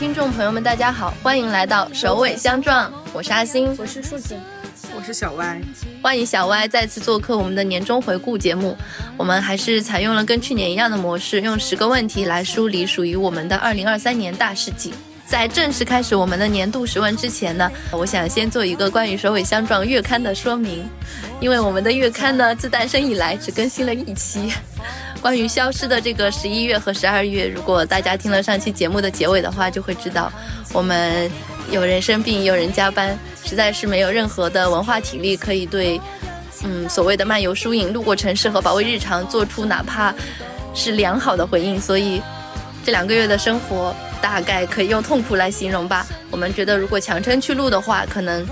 听众朋友们，大家好，欢迎来到首尾相撞，我是阿星，我是树子，我是小歪，欢迎小歪再次做客我们的年终回顾节目。我们还是采用了跟去年一样的模式，用十个问题来梳理属于我们的二零二三年大事记。在正式开始我们的年度十问之前呢，我想先做一个关于首尾相撞月刊的说明，因为我们的月刊呢自诞生以来只更新了一期。关于消失的这个十一月和十二月，如果大家听了上期节目的结尾的话，就会知道我们有人生病，有人加班，实在是没有任何的文化体力可以对，嗯，所谓的漫游疏影、路过城市和保卫日常做出哪怕是良好的回应，所以这两个月的生活。大概可以用痛苦来形容吧。我们觉得，如果强撑去录的话，可能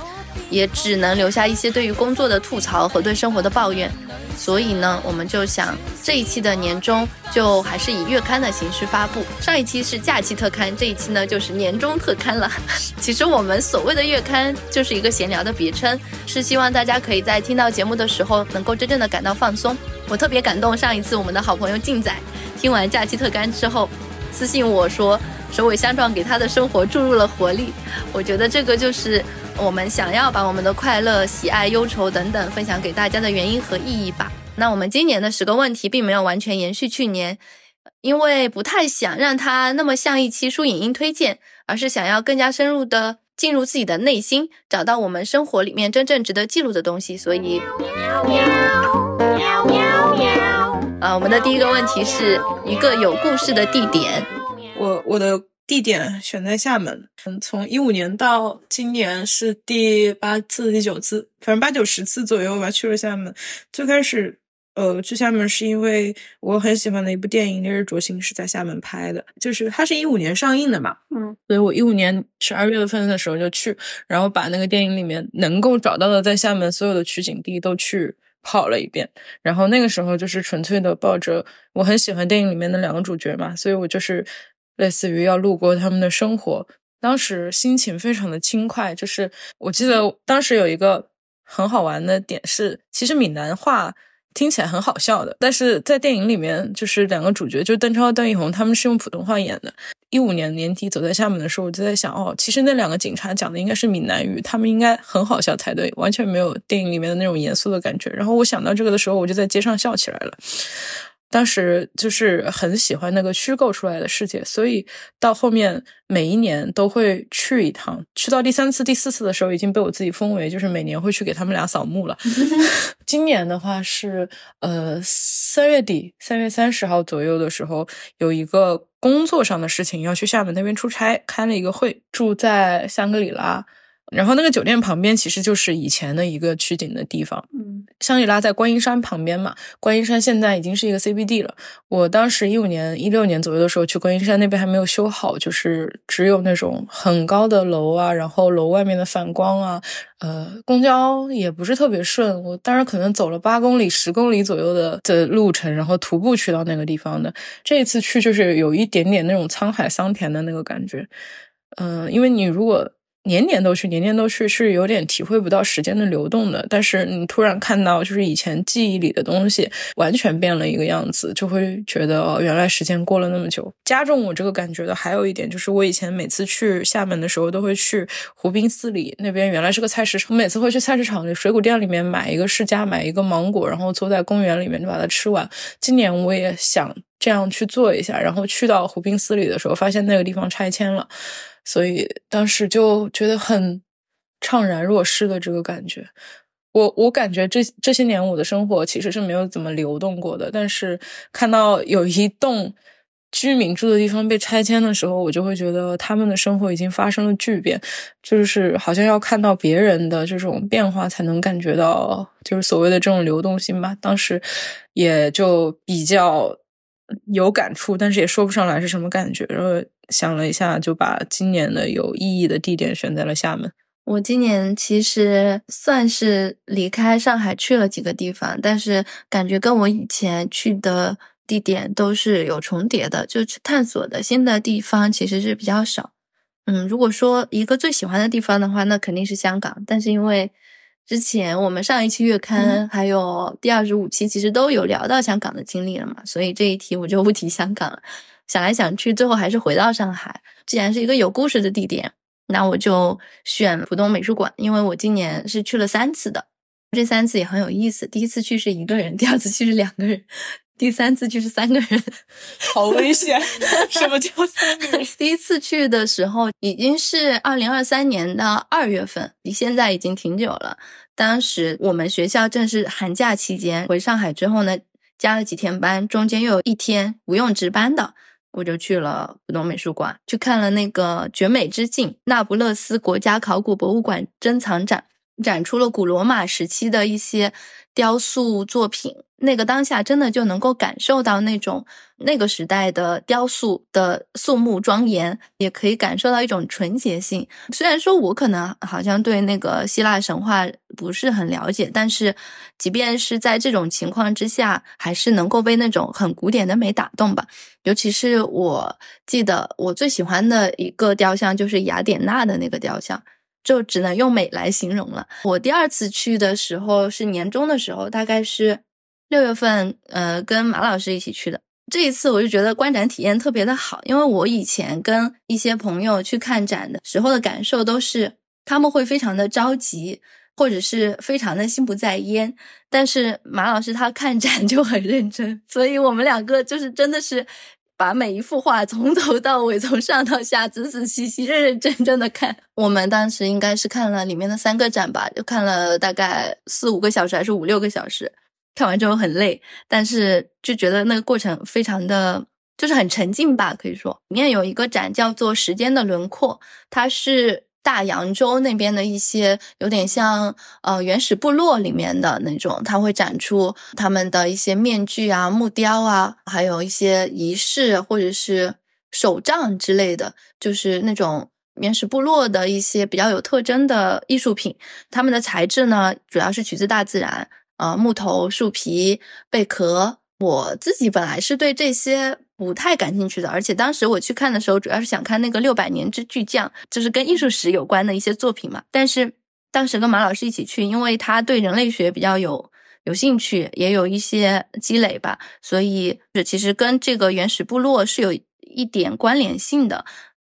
也只能留下一些对于工作的吐槽和对生活的抱怨。所以呢，我们就想这一期的年终就还是以月刊的形式发布。上一期是假期特刊，这一期呢就是年终特刊了。其实我们所谓的月刊就是一个闲聊的别称，是希望大家可以在听到节目的时候能够真正的感到放松。我特别感动，上一次我们的好朋友静仔听完假期特刊之后，私信我说。首尾相撞，给他的生活注入了活力。我觉得这个就是我们想要把我们的快乐、喜爱、忧愁等等分享给大家的原因和意义吧。那我们今年的十个问题并没有完全延续去年，因为不太想让它那么像一期书影音推荐，而是想要更加深入的进入自己的内心，找到我们生活里面真正值得记录的东西。所以喵喵喵喵喵，啊，我们的第一个问题是一个有故事的地点。我我的地点选在厦门，嗯，从一五年到今年是第八次、第九次，反正八九十次左右吧，去了厦门。最开始，呃，去厦门是因为我很喜欢的一部电影《烈日灼心》是在厦门拍的，就是它是一五年上映的嘛，嗯，所以我一五年十二月份的时候就去，然后把那个电影里面能够找到的在厦门所有的取景地都去。跑了一遍，然后那个时候就是纯粹的抱着我很喜欢电影里面的两个主角嘛，所以我就是类似于要路过他们的生活，当时心情非常的轻快。就是我记得当时有一个很好玩的点是，其实闽南话。听起来很好笑的，但是在电影里面，就是两个主角，就是邓超、段奕宏，他们是用普通话演的。一五年年底走在厦门的时候，我就在想，哦，其实那两个警察讲的应该是闽南语，他们应该很好笑才对，完全没有电影里面的那种严肃的感觉。然后我想到这个的时候，我就在街上笑起来了。当时就是很喜欢那个虚构出来的世界，所以到后面每一年都会去一趟。去到第三次、第四次的时候，已经被我自己封为就是每年会去给他们俩扫墓了。今年的话是呃三月底，三月三十号左右的时候，有一个工作上的事情要去厦门那边出差，开了一个会，住在香格里拉。然后那个酒店旁边其实就是以前的一个取景的地方，嗯，香格里拉在观音山旁边嘛，观音山现在已经是一个 CBD 了。我当时一五年、一六年左右的时候去观音山那边还没有修好，就是只有那种很高的楼啊，然后楼外面的反光啊，呃，公交也不是特别顺。我当时可能走了八公里、十公里左右的的路程，然后徒步去到那个地方的。这一次去就是有一点点那种沧海桑田的那个感觉，嗯，因为你如果。年年都去，年年都去，是有点体会不到时间的流动的。但是你突然看到，就是以前记忆里的东西完全变了一个样子，就会觉得哦，原来时间过了那么久。加重我这个感觉的还有一点，就是我以前每次去厦门的时候，都会去湖滨四里那边，原来是个菜市场。我每次会去菜市场里水果店里面买一个释迦，买一个芒果，然后坐在公园里面就把它吃完。今年我也想这样去做一下，然后去到湖滨四里的时候，发现那个地方拆迁了。所以当时就觉得很怅然若失的这个感觉，我我感觉这这些年我的生活其实是没有怎么流动过的，但是看到有一栋居民住的地方被拆迁的时候，我就会觉得他们的生活已经发生了巨变，就是好像要看到别人的这种变化，才能感觉到就是所谓的这种流动性吧。当时也就比较有感触，但是也说不上来是什么感觉，然后。想了一下，就把今年的有意义的地点选在了厦门。我今年其实算是离开上海去了几个地方，但是感觉跟我以前去的地点都是有重叠的，就去探索的新的地方其实是比较少。嗯，如果说一个最喜欢的地方的话，那肯定是香港。但是因为之前我们上一期月刊还有第二十五期其实都有聊到香港的经历了嘛，所以这一题我就不提香港了。想来想去，最后还是回到上海。既然是一个有故事的地点，那我就选浦东美术馆，因为我今年是去了三次的，这三次也很有意思。第一次去是一个人，第二次去是两个人，第三次去是三个人，好危险！什么叫三个人？第一次去的时候已经是二零二三年的二月份，离现在已经挺久了。当时我们学校正是寒假期间，回上海之后呢，加了几天班，中间又有一天不用值班的。我就去了浦东美术馆，去看了那个绝美之境那不勒斯国家考古博物馆珍藏展，展出了古罗马时期的一些雕塑作品。那个当下真的就能够感受到那种那个时代的雕塑的肃穆庄严，也可以感受到一种纯洁性。虽然说我可能好像对那个希腊神话不是很了解，但是即便是在这种情况之下，还是能够被那种很古典的美打动吧。尤其是我记得我最喜欢的一个雕像就是雅典娜的那个雕像，就只能用美来形容了。我第二次去的时候是年终的时候，大概是。六月份，呃，跟马老师一起去的。这一次我就觉得观展体验特别的好，因为我以前跟一些朋友去看展的时候的感受都是，他们会非常的着急，或者是非常的心不在焉。但是马老师他看展 就很认真，所以我们两个就是真的是把每一幅画从头到尾，从上到下仔仔细细、认认真真的看。我们当时应该是看了里面的三个展吧，就看了大概四五个小时，还是五六个小时。看完之后很累，但是就觉得那个过程非常的，就是很沉浸吧。可以说，里面有一个展叫做《时间的轮廓》，它是大洋洲那边的一些有点像呃原始部落里面的那种，它会展出他们的一些面具啊、木雕啊，还有一些仪式或者是手杖之类的，就是那种原始部落的一些比较有特征的艺术品。它们的材质呢，主要是取自大自然。呃，木头、树皮、贝壳，我自己本来是对这些不太感兴趣的，而且当时我去看的时候，主要是想看那个六百年之巨匠，就是跟艺术史有关的一些作品嘛。但是当时跟马老师一起去，因为他对人类学比较有有兴趣，也有一些积累吧，所以这其实跟这个原始部落是有一点关联性的。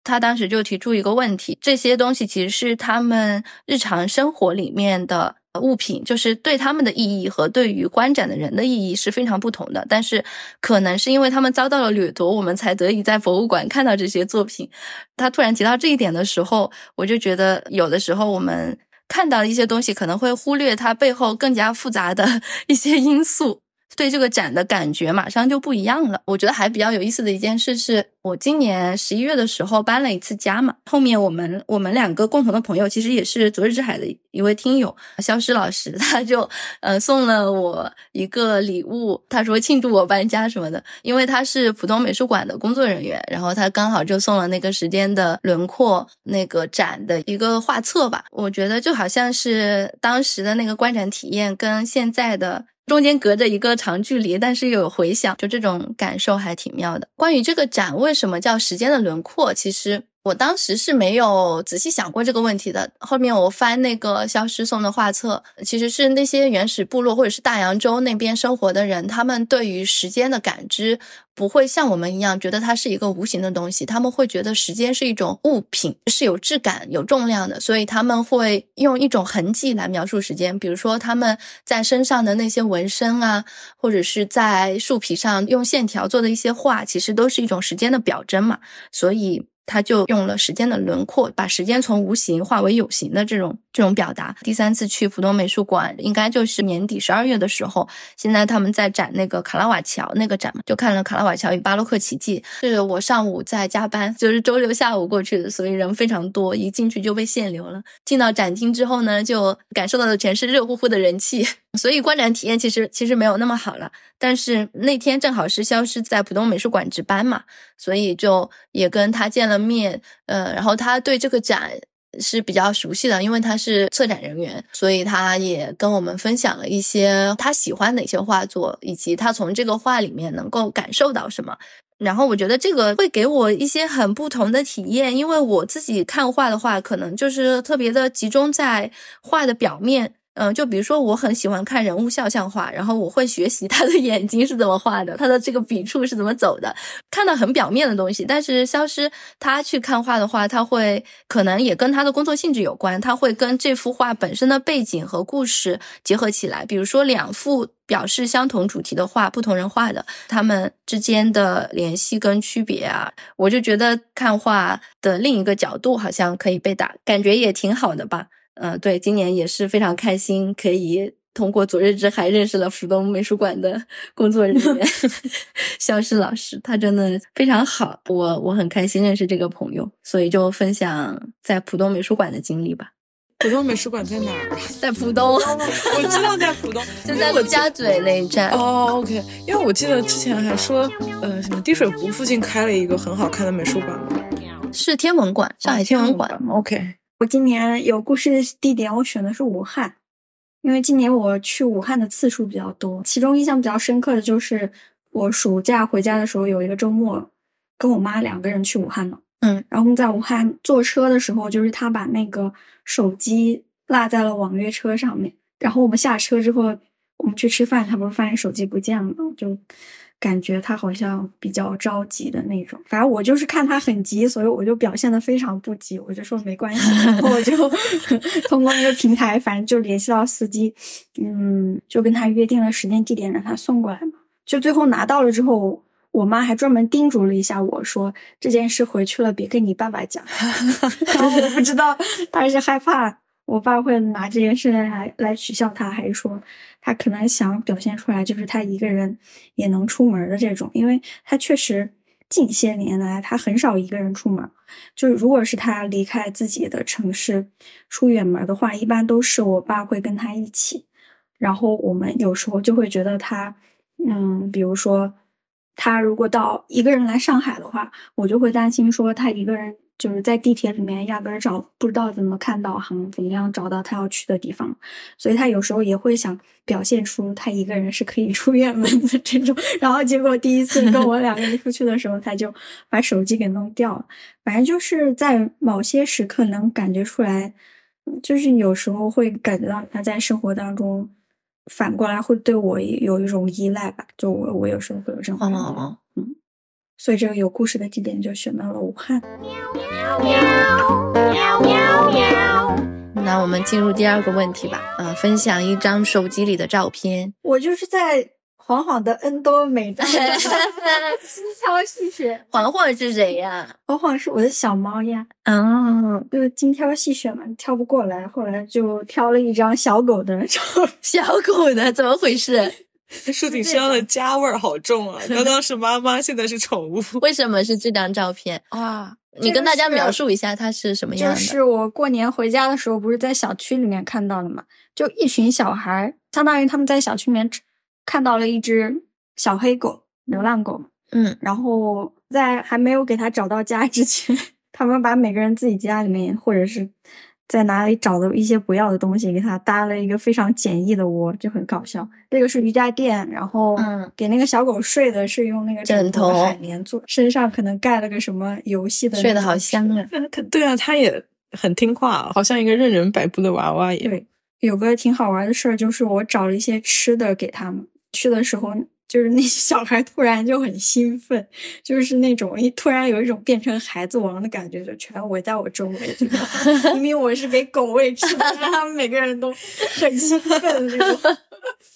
他当时就提出一个问题：这些东西其实是他们日常生活里面的。物品就是对他们的意义和对于观展的人的意义是非常不同的，但是可能是因为他们遭到了掠夺，我们才得以在博物馆看到这些作品。他突然提到这一点的时候，我就觉得有的时候我们看到一些东西，可能会忽略它背后更加复杂的 一些因素。对这个展的感觉马上就不一样了。我觉得还比较有意思的一件事是，我今年十一月的时候搬了一次家嘛。后面我们我们两个共同的朋友，其实也是昨日之海的一位听友，肖诗老师，他就呃送了我一个礼物，他说庆祝我搬家什么的。因为他是浦东美术馆的工作人员，然后他刚好就送了那个时间的轮廓那个展的一个画册吧。我觉得就好像是当时的那个观展体验跟现在的。中间隔着一个长距离，但是又有回响，就这种感受还挺妙的。关于这个展为什么叫时间的轮廓，其实。我当时是没有仔细想过这个问题的。后面我翻那个消失送的画册，其实是那些原始部落或者是大洋洲那边生活的人，他们对于时间的感知不会像我们一样觉得它是一个无形的东西，他们会觉得时间是一种物品，是有质感、有重量的，所以他们会用一种痕迹来描述时间。比如说他们在身上的那些纹身啊，或者是在树皮上用线条做的一些画，其实都是一种时间的表征嘛。所以。他就用了时间的轮廓，把时间从无形化为有形的这种这种表达。第三次去浦东美术馆，应该就是年底十二月的时候。现在他们在展那个卡拉瓦乔那个展嘛，就看了《卡拉瓦乔与巴洛克奇迹》。是我上午在加班，就是周六下午过去的，所以人非常多，一进去就被限流了。进到展厅之后呢，就感受到的全是热乎乎的人气。所以观展体验其实其实没有那么好了，但是那天正好是消失在浦东美术馆值班嘛，所以就也跟他见了面，呃，然后他对这个展是比较熟悉的，因为他是策展人员，所以他也跟我们分享了一些他喜欢哪些画作，以及他从这个画里面能够感受到什么。然后我觉得这个会给我一些很不同的体验，因为我自己看画的话，可能就是特别的集中在画的表面。嗯，就比如说我很喜欢看人物肖像画，然后我会学习他的眼睛是怎么画的，他的这个笔触是怎么走的，看到很表面的东西。但是消失他去看画的话，他会可能也跟他的工作性质有关，他会跟这幅画本身的背景和故事结合起来。比如说两幅表示相同主题的画，不同人画的，他们之间的联系跟区别啊，我就觉得看画的另一个角度好像可以被打，感觉也挺好的吧。嗯，对，今年也是非常开心，可以通过昨日之海认识了浦东美术馆的工作人员 肖诗老师，他真的非常好，我我很开心认识这个朋友，所以就分享在浦东美术馆的经历吧。浦东美术馆在哪儿？在浦东，我知道在浦东，就在陆家嘴那一站。哦，OK，因为我记得之前还说，呃，什么滴水湖附近开了一个很好看的美术馆是天文馆，上海天文馆。OK。我今年有故事的地点，我选的是武汉，因为今年我去武汉的次数比较多。其中印象比较深刻的就是我暑假回家的时候，有一个周末跟我妈两个人去武汉了。嗯，然后我们在武汉坐车的时候，就是他把那个手机落在了网约车上面，然后我们下车之后，我们去吃饭，他不是发现手机不见了，就。感觉他好像比较着急的那种，反正我就是看他很急，所以我就表现的非常不急，我就说没关系，然后我就 通过那个平台，反正就联系到司机，嗯，就跟他约定了时间地点，让他送过来嘛。就最后拿到了之后，我妈还专门叮嘱了一下我说这件事回去了别跟你爸爸讲，然后我不知道他是害怕。我爸会拿这件事来来取笑他，还是说他可能想表现出来，就是他一个人也能出门的这种？因为他确实近些年来他很少一个人出门，就是如果是他离开自己的城市出远门的话，一般都是我爸会跟他一起。然后我们有时候就会觉得他，嗯，比如说他如果到一个人来上海的话，我就会担心说他一个人。就是在地铁里面压根找不知道怎么看导航，怎么样找到他要去的地方，所以他有时候也会想表现出他一个人是可以出远门的这种。然后结果第一次跟我两个人出去的时候，他就把手机给弄掉了。反正就是在某些时刻能感觉出来，就是有时候会感觉到他在生活当中反过来会对我有一种依赖吧。就我我有时候会有这种感觉，所以这个有故事的地点就选到了武汉。喵喵喵喵喵喵。那我们进入第二个问题吧。嗯，分享一张手机里的照片。我就是在黄黄的 N 多美的精挑细选。黄黄是谁呀？黄黄是我的小猫呀。嗯，就精挑细选嘛，挑不过来，后来就挑了一张小狗的照。小狗的，怎么回事？树顶上的家味儿好重啊！刚刚是妈妈，现在是宠物。为什么是这张照片啊？你跟大家描述一下它是什么样的？就是我过年回家的时候，不是在小区里面看到的嘛？就一群小孩，相当于他们在小区里面看到了一只小黑狗，流浪狗。嗯，然后在还没有给它找到家之前，他们把每个人自己家里面或者是。在哪里找的一些不要的东西，给他搭了一个非常简易的窝，就很搞笑。这个是瑜伽垫，然后给那个小狗睡的是用那个枕头海绵做，身上可能盖了个什么游戏的，睡得好香啊。对啊，它也很听话，好像一个任人摆布的娃娃一样。对，有个挺好玩的事儿，就是我找了一些吃的给他们，去的时候。就是那些小孩突然就很兴奋，就是那种一突然有一种变成孩子王的感觉，就全围在我周围。明明我是给狗喂吃的，他们每个人都很兴奋那种。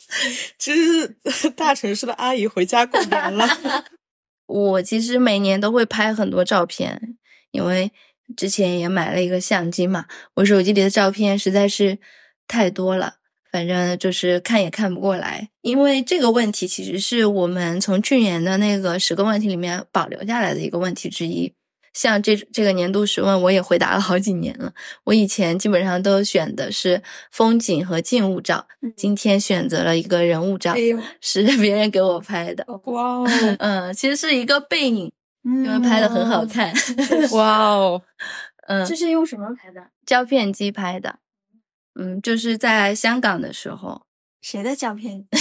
其实大城市的阿姨回家过年了。我其实每年都会拍很多照片，因为之前也买了一个相机嘛。我手机里的照片实在是太多了。反正就是看也看不过来，因为这个问题其实是我们从去年的那个十个问题里面保留下来的一个问题之一。像这这个年度十问，我也回答了好几年了。我以前基本上都选的是风景和静物照，今天选择了一个人物照，是别人给我拍的。哇哦，嗯，其实是一个背影，因为拍的很好看。哇哦，嗯，这是用什么拍的？胶片机拍的。嗯，就是在香港的时候，谁的胶片？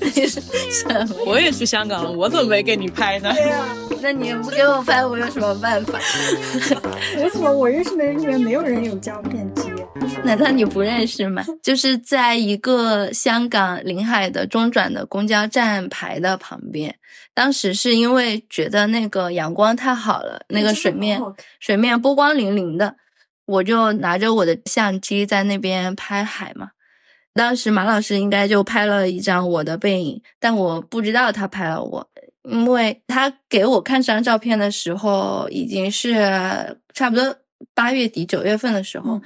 你是什么？我也去香港了，我怎么没给你拍呢？对呀那你不给我拍，我有什么办法？为什么我认识的人里面没有人有胶片机？难道你不认识吗？就是在一个香港临海的中转的公交站牌的旁边，当时是因为觉得那个阳光太好了，那个水面水面波光粼粼的，我就拿着我的相机在那边拍海嘛。当时马老师应该就拍了一张我的背影，但我不知道他拍了我，因为他给我看这张照片的时候已经是差不多八月底九月份的时候。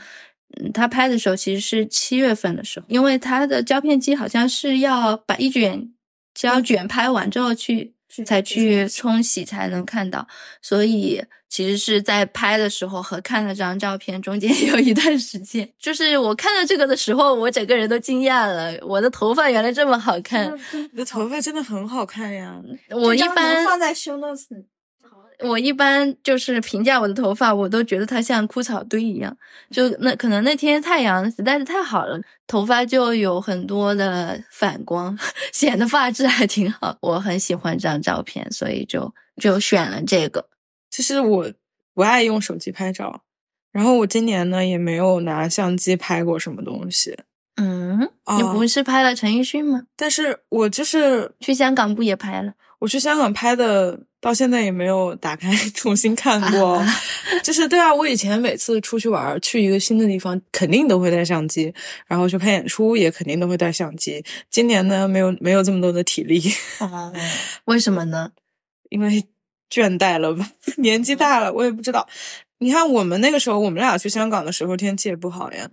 嗯，他拍的时候其实是七月份的时候，因为他的胶片机好像是要把一卷胶卷拍完之后去去才去冲洗才能看到，所以其实是在拍的时候和看了这张照片中间 有一段时间，就是我看到这个的时候，我整个人都惊讶了，我的头发原来这么好看。你的头发真的很好看呀！我一般放在 show notes 里。我一般就是评价我的头发，我都觉得它像枯草堆一样。就那可能那天太阳实在是太好了，头发就有很多的反光，显得发质还挺好。我很喜欢这张照片，所以就就选了这个。其实我不爱用手机拍照，然后我今年呢也没有拿相机拍过什么东西，嗯，哦你不是拍了陈奕迅吗？但是我就是去香港不也拍了？我去香港拍的，到现在也没有打开 重新看过。啊就是对啊，我以前每次出去玩儿，去一个新的地方，肯定都会带相机，然后去看演出也肯定都会带相机。今年呢，没有没有这么多的体力，啊，为什么呢？因为倦怠了吧，年纪大了，我也不知道。你看我们那个时候，我们俩去香港的时候，天气也不好呀，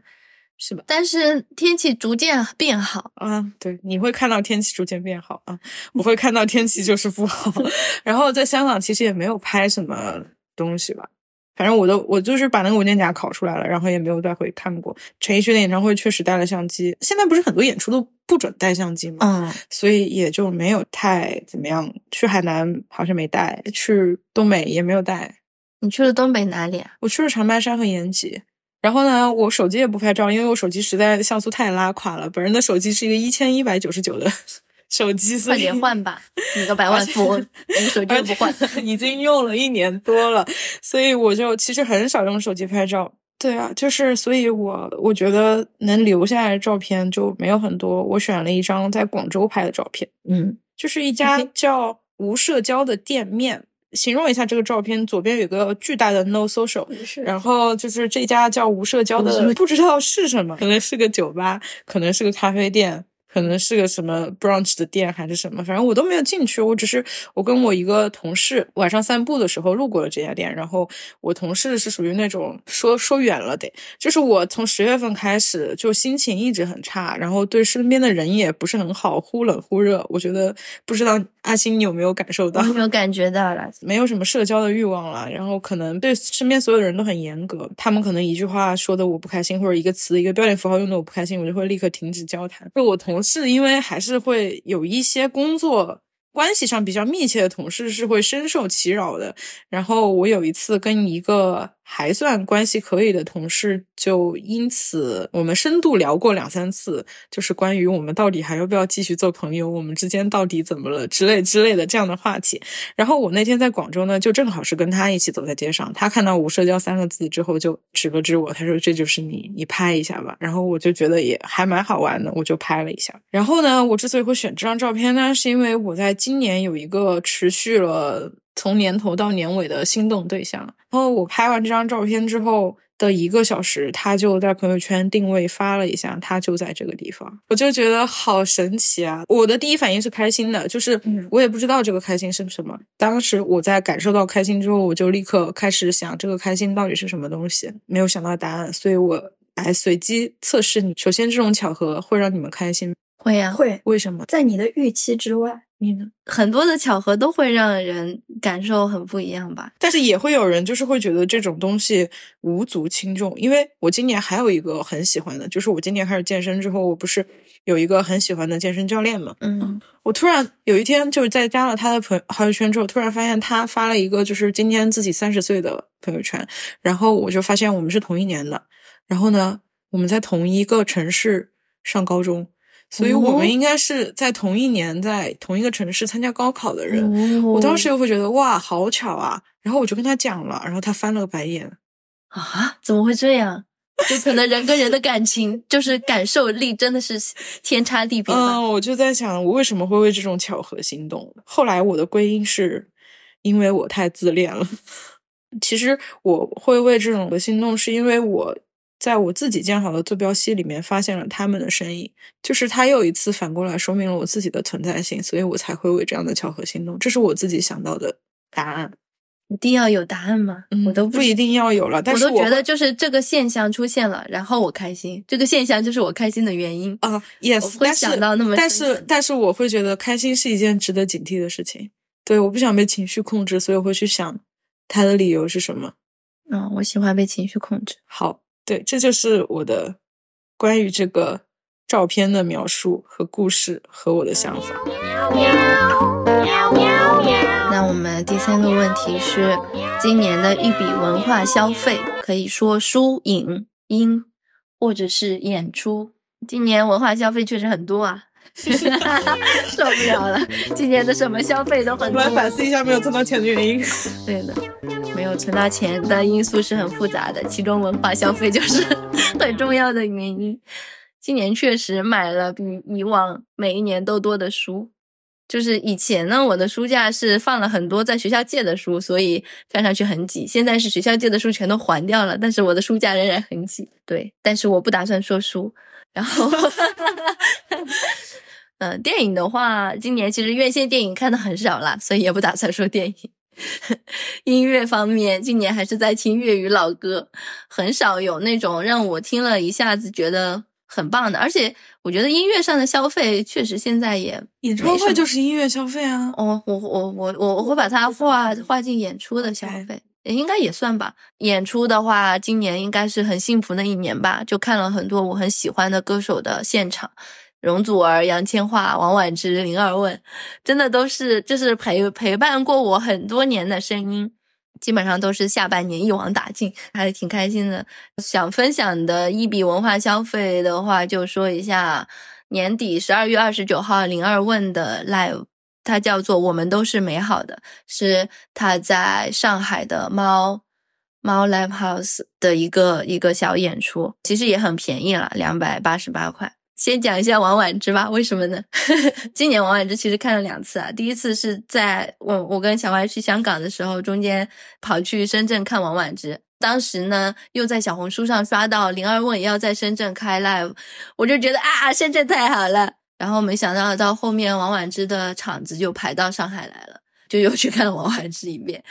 是吧？但是天气逐渐变好，啊，对，你会看到天气逐渐变好啊，我会看到天气就是不好。然后在香港其实也没有拍什么东西吧，反正我都我就是把那个文件夹拷出来了，然后也没有再回看过。陈奕迅的演唱会确实带了相机，现在不是很多演出都不准带相机吗？嗯，所以也就没有太怎么样。去海南好像没带，去东北也没有带。你去了东北哪里啊？我去了长白山和延吉。然后呢，我手机也不拍照，因为我手机实在像素太拉垮了。本人的手机是一个一千一百九十九的手机，所快点换吧，你个百万富翁，你手机又不换。已经用了一年多了，所以我就其实很少用手机拍照。对啊，就是所以我我觉得能留下来的照片就没有很多。我选了一张在广州拍的照片，嗯，就是一家叫无社交的店面。形容一下这个照片，左边有个巨大的 No Social，然后就是这家叫无社交的，不知道是什么，可能是个酒吧，可能是个咖啡店，可能是个什么 brunch 的店还是什么，反正我都没有进去。我只是我跟我一个同事晚上散步的时候路过了这家店，然后我同事是属于那种说说远了得，就是我从十月份开始就心情一直很差，然后对身边的人也不是很好，忽冷忽热。我觉得不知道阿星你有没有感受到？有没有感觉到了。没有什么社交的欲望了，然后可能对身边所有的人都很严格，他们可能一句话说的我不开心，或者一个词、一个标点符号用的我不开心，我就会立刻停止交谈。就我同是，因为还是会有一些工作关系上比较密切的同事是会深受其扰的。然后我有一次跟一个还算关系可以的同事，就因此我们深度聊过两三次，就是关于我们到底还要不要继续做朋友，我们之间到底怎么了之类之类的这样的话题。然后我那天在广州呢，就正好是跟他一起走在街上，他看到“无社交”三个字之后，就指了指我，他说：“这就是你，你拍一下吧。”然后我就觉得也还蛮好玩的，我就拍了一下。然后呢，我之所以会选这张照片呢，是因为我在今年有一个持续了从年头到年尾的心动对象。然后我拍完这张照片之后的一个小时，他就在朋友圈定位发了一下，他就在这个地方，我就觉得好神奇啊！我的第一反应是开心的，就是嗯我也不知道这个开心是什么。当时我在感受到开心之后，我就立刻开始想这个开心到底是什么东西，没有想到答案，所以我来随机测试你。首先，这种巧合会让你们开心，会呀、会为什么？在你的预期之外。你呢？很多的巧合都会让人感受很不一样吧。但是也会有人就是会觉得这种东西无足轻重，因为我今年还有一个很喜欢的，就是我今年开始健身之后，我不是有一个很喜欢的健身教练嘛，嗯，我突然有一天就是在加了他的朋朋友圈之后，突然发现他发了一个就是今天自己三十岁的朋友圈，然后我就发现我们是同一年的，然后呢我们在同一个城市上高中，所以我哦们应该是在同一年在同一个城市参加高考的人。哦我当时又会觉得哇，好巧啊！然后我就跟他讲了，然后他翻了个白眼。啊，怎么会这样？就可能人跟人的感情，就是感受力真的是天差地别吧。嗯，我就在想，我为什么会为这种巧合心动？后来我的归因是因为我太自恋了。其实我会为这种心动，是因为我在我自己建好的坐标系里面发现了他们的身影，就是他又一次反过来说明了我自己的存在性，所以我才会为这样的巧合心动。这是我自己想到的答案。一定要有答案吗？嗯，我都知不一定要有了，但是我是都觉得就是这个现象出现了，然后我开心，这个现象就是我开心的原因。啊，yes，会但是想到那么但是但是我会觉得开心是一件值得警惕的事情。对，我不想被情绪控制，所以我会去想他的理由是什么。嗯，我喜欢被情绪控制。好，对，这就是我的关于这个照片的描述和故事和我的想法。那我们第三个问题是，今年的一笔文化消费，可以说书、影、音，或者是演出。今年文化消费确实很多啊，受不了了。今年的什么消费都很多。我们来反思一下没有存到钱的原因。对的，没有存到钱的因素是很复杂的，其中文化消费就是 很重要的原因。今年确实买了比以往每一年都多的书，就是以前呢，我的书架是放了很多在学校借的书，所以看上去很挤。现在是学校借的书全都还掉了，但是我的书架仍然很挤。对，但是我不打算说书。然后，嗯，电影的话，今年其实院线电影看的很少啦，所以也不打算说电影。音乐方面，今年还是在听粤语老歌，很少有那种让我听了一下子觉得很棒的。而且我觉得音乐上的消费确实现在也演唱会就是音乐消费啊。哦，我我我我我会把它划划进演出的消费。应该也算吧。演出的话，今年应该是很幸福的一年吧，就看了很多我很喜欢的歌手的现场，容祖儿、杨千嬅、王菀之、林二问，真的都是就是陪陪伴过我很多年的声音，基本上都是下半年一网打尽，还是挺开心的。想分享的一笔文化消费的话，就说一下年底十二月二十九号林二问的 live。它叫做“我们都是美好的”，是他在上海的猫猫 Live House 的一个一个小演出，其实也很便宜了，两百八十八块。先讲一下王菀之吧，为什么呢？今年王菀之其实看了两次啊，第一次是在我我跟小歪去香港的时候，中间跑去深圳看王菀之。当时呢，又在小红书上刷到灵儿问要在深圳开 live，我就觉得啊，深圳太好了。然后没想到到后面王菀之的场子就排到上海来了，就又去看了王菀之一遍。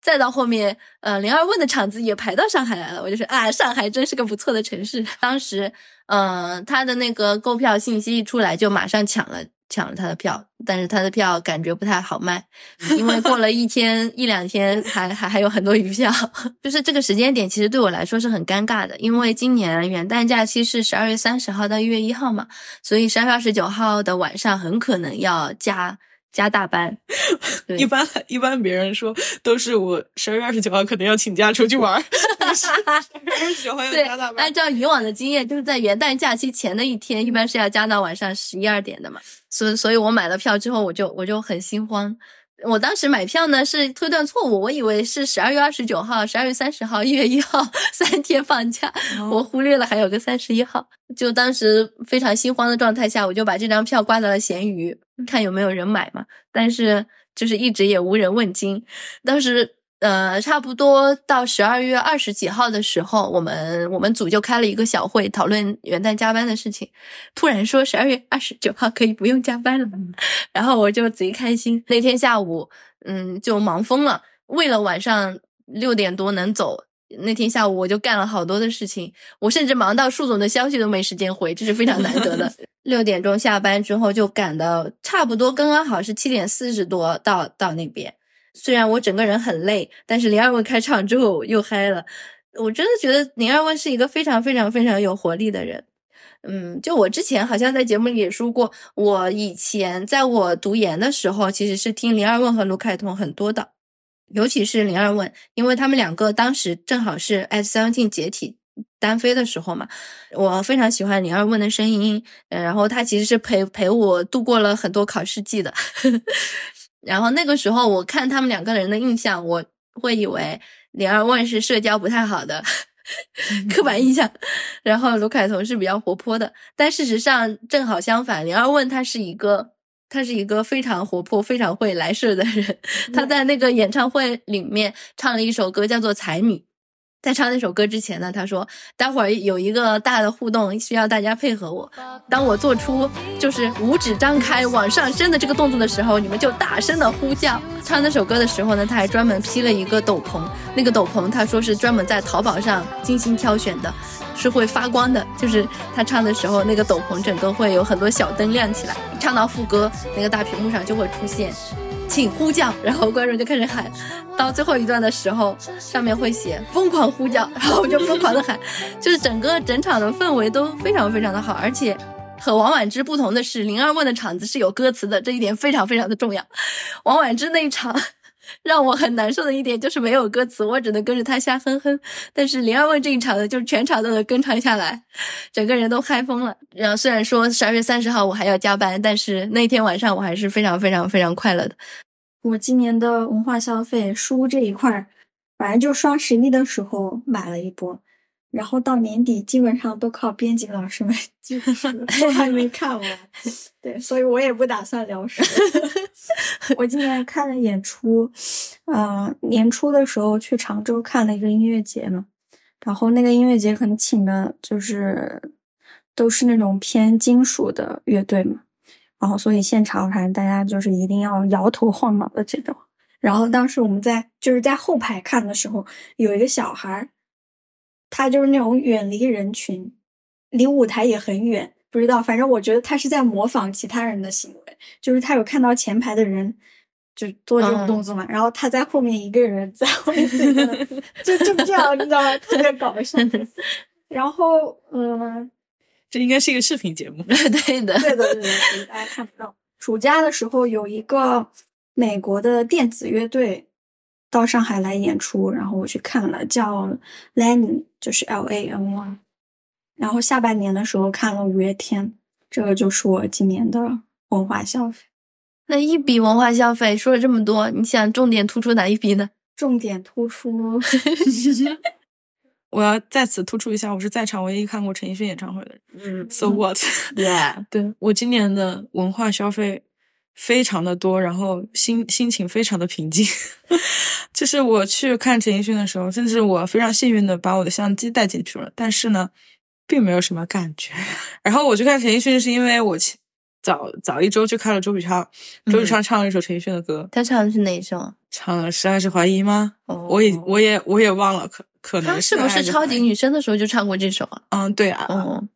再到后面，呃，灵儿问的场子也排到上海来了，我就说啊，上海真是个不错的城市。当时，嗯、他的那个购票信息一出来，就马上抢了抢了他的票，但是他的票感觉不太好卖，因为过 了一天一两天还还还有很多余票，就是这个时间点其实对我来说是很尴尬的，因为今年元旦假期是十二月三十号到一月一号嘛，所以十二月二十九号的晚上很可能要加。加大班，一般一般别人说都是我十二月二十九号可能要请假出去玩，十二月二十九号要加大班。按照以往的经验，就是在元旦假期前的一天，一般是要加到晚上十一二点的嘛。所以，所以我买了票之后，我就我就很心慌。我当时买票呢是推断错误，我以为是十二月二十九号、十二月三十号、一月一号 三天放假，哦我忽略了还有个三十一号。就当时非常心慌的状态下，我就把这张票挂在了闲鱼，看有没有人买嘛。但是就是一直也无人问津。当时呃，差不多到十二月二十几号的时候，我们我们组就开了一个小会，讨论元旦加班的事情。突然说十二月二十九号可以不用加班了，然后我就贼开心。那天下午，嗯，就忙疯了。为了晚上六点多能走，那天下午我就干了好多的事情。我甚至忙到树总的消息都没时间回，这是非常难得的。六点钟下班之后，就赶到差不多刚刚好是七点四十多到到那边。虽然我整个人很累，但是林二问开场之后又嗨了。我真的觉得林二问是一个非常非常非常有活力的人。嗯，就我之前好像在节目里也说过，我以前在我读研的时候，其实是听林二问和卢凯彤很多的，尤其是林二问，因为他们两个当时正好是 F 三进解体单飞的时候嘛，我非常喜欢林二问的声音，呃然后他其实是陪陪我度过了很多考试季的。然后那个时候我看他们两个人的印象，我会以为林二问是社交不太好的刻板印象，然后卢凯彤是比较活泼的，但事实上正好相反，林二问他是一个。他是一个非常活泼、非常会来事的人。他在那个演唱会里面唱了一首歌，叫做《才女》。在唱那首歌之前呢，他说：“待会儿有一个大的互动，需要大家配合我。当我做出就是五指张开往上升的这个动作的时候，你们就大声的呼叫。”唱那首歌的时候呢，他还专门披了一个斗篷。那个斗篷他说是专门在淘宝上精心挑选的。是会发光的，就是他唱的时候，那个斗篷整个会有很多小灯亮起来。唱到副歌，那个大屏幕上就会出现，请呼叫，然后观众就开始喊。到最后一段的时候，上面会写疯狂呼叫，然后我就疯狂的喊，就是整个整场的氛围都非常非常的好。而且和王菀之不同的是，灵儿问的场子是有歌词的，这一点非常非常的重要。王菀之那一场。让我很难受的一点就是没有歌词，我只能跟着他瞎哼哼。但是林二问这一场的，就是全场都能跟唱下来，整个人都嗨疯了。然后虽然说十二月三十号我还要加班，但是那天晚上我还是非常非常非常快乐的。我今年的文化消费书这一块，反正就双十一的时候买了一波。然后到年底基本上都靠编辑老师们，基本上都还没看完。对，所以我也不打算聊书。我今年看了演出，呃，年初的时候去常州看了一个音乐节嘛，然后那个音乐节可能请的就是都是那种偏金属的乐队嘛，然后所以现场反正大家就是一定要摇头晃脑的这种。然后当时我们在就是在后排看的时候，有一个小孩。他就是那种远离人群，离舞台也很远，不知道。反正我觉得他是在模仿其他人的行为，就是他有看到前排的人就做这种动作嘛，然后他在后面一个人在后面自己 就就这样，你知道吗？特别搞笑。然后，嗯，这应该是一个视频节目，对的，对的，对的，大家看不到。暑假的时候有一个美国的电子乐队。到上海来演出，然后我去看了，叫 Lenny，就是 L A N Y。然后下半年的时候看了五月天，这个就是我今年的文化消费。那一笔文化消费说了这么多，你想重点突出哪一笔呢？重点突出，我要在此突出一下，我是在场唯一看过陈奕迅演唱会的人。嗯，So what？Yeah，对我今年的文化消费。非常的多，然后心心情非常的平静。就是我去看陈奕迅的时候，甚至我非常幸运的把我的相机带进去了，但是呢，并没有什么感觉。然后我去看陈奕迅，是因为我早早一周去看了周笔畅，周笔畅唱了一首陈奕迅的歌，他唱的是哪一首？唱的是《爱是怀疑》吗？我也我也我也忘了，可可能是不是超级女生的时候就唱过这首啊？嗯，对啊。哦。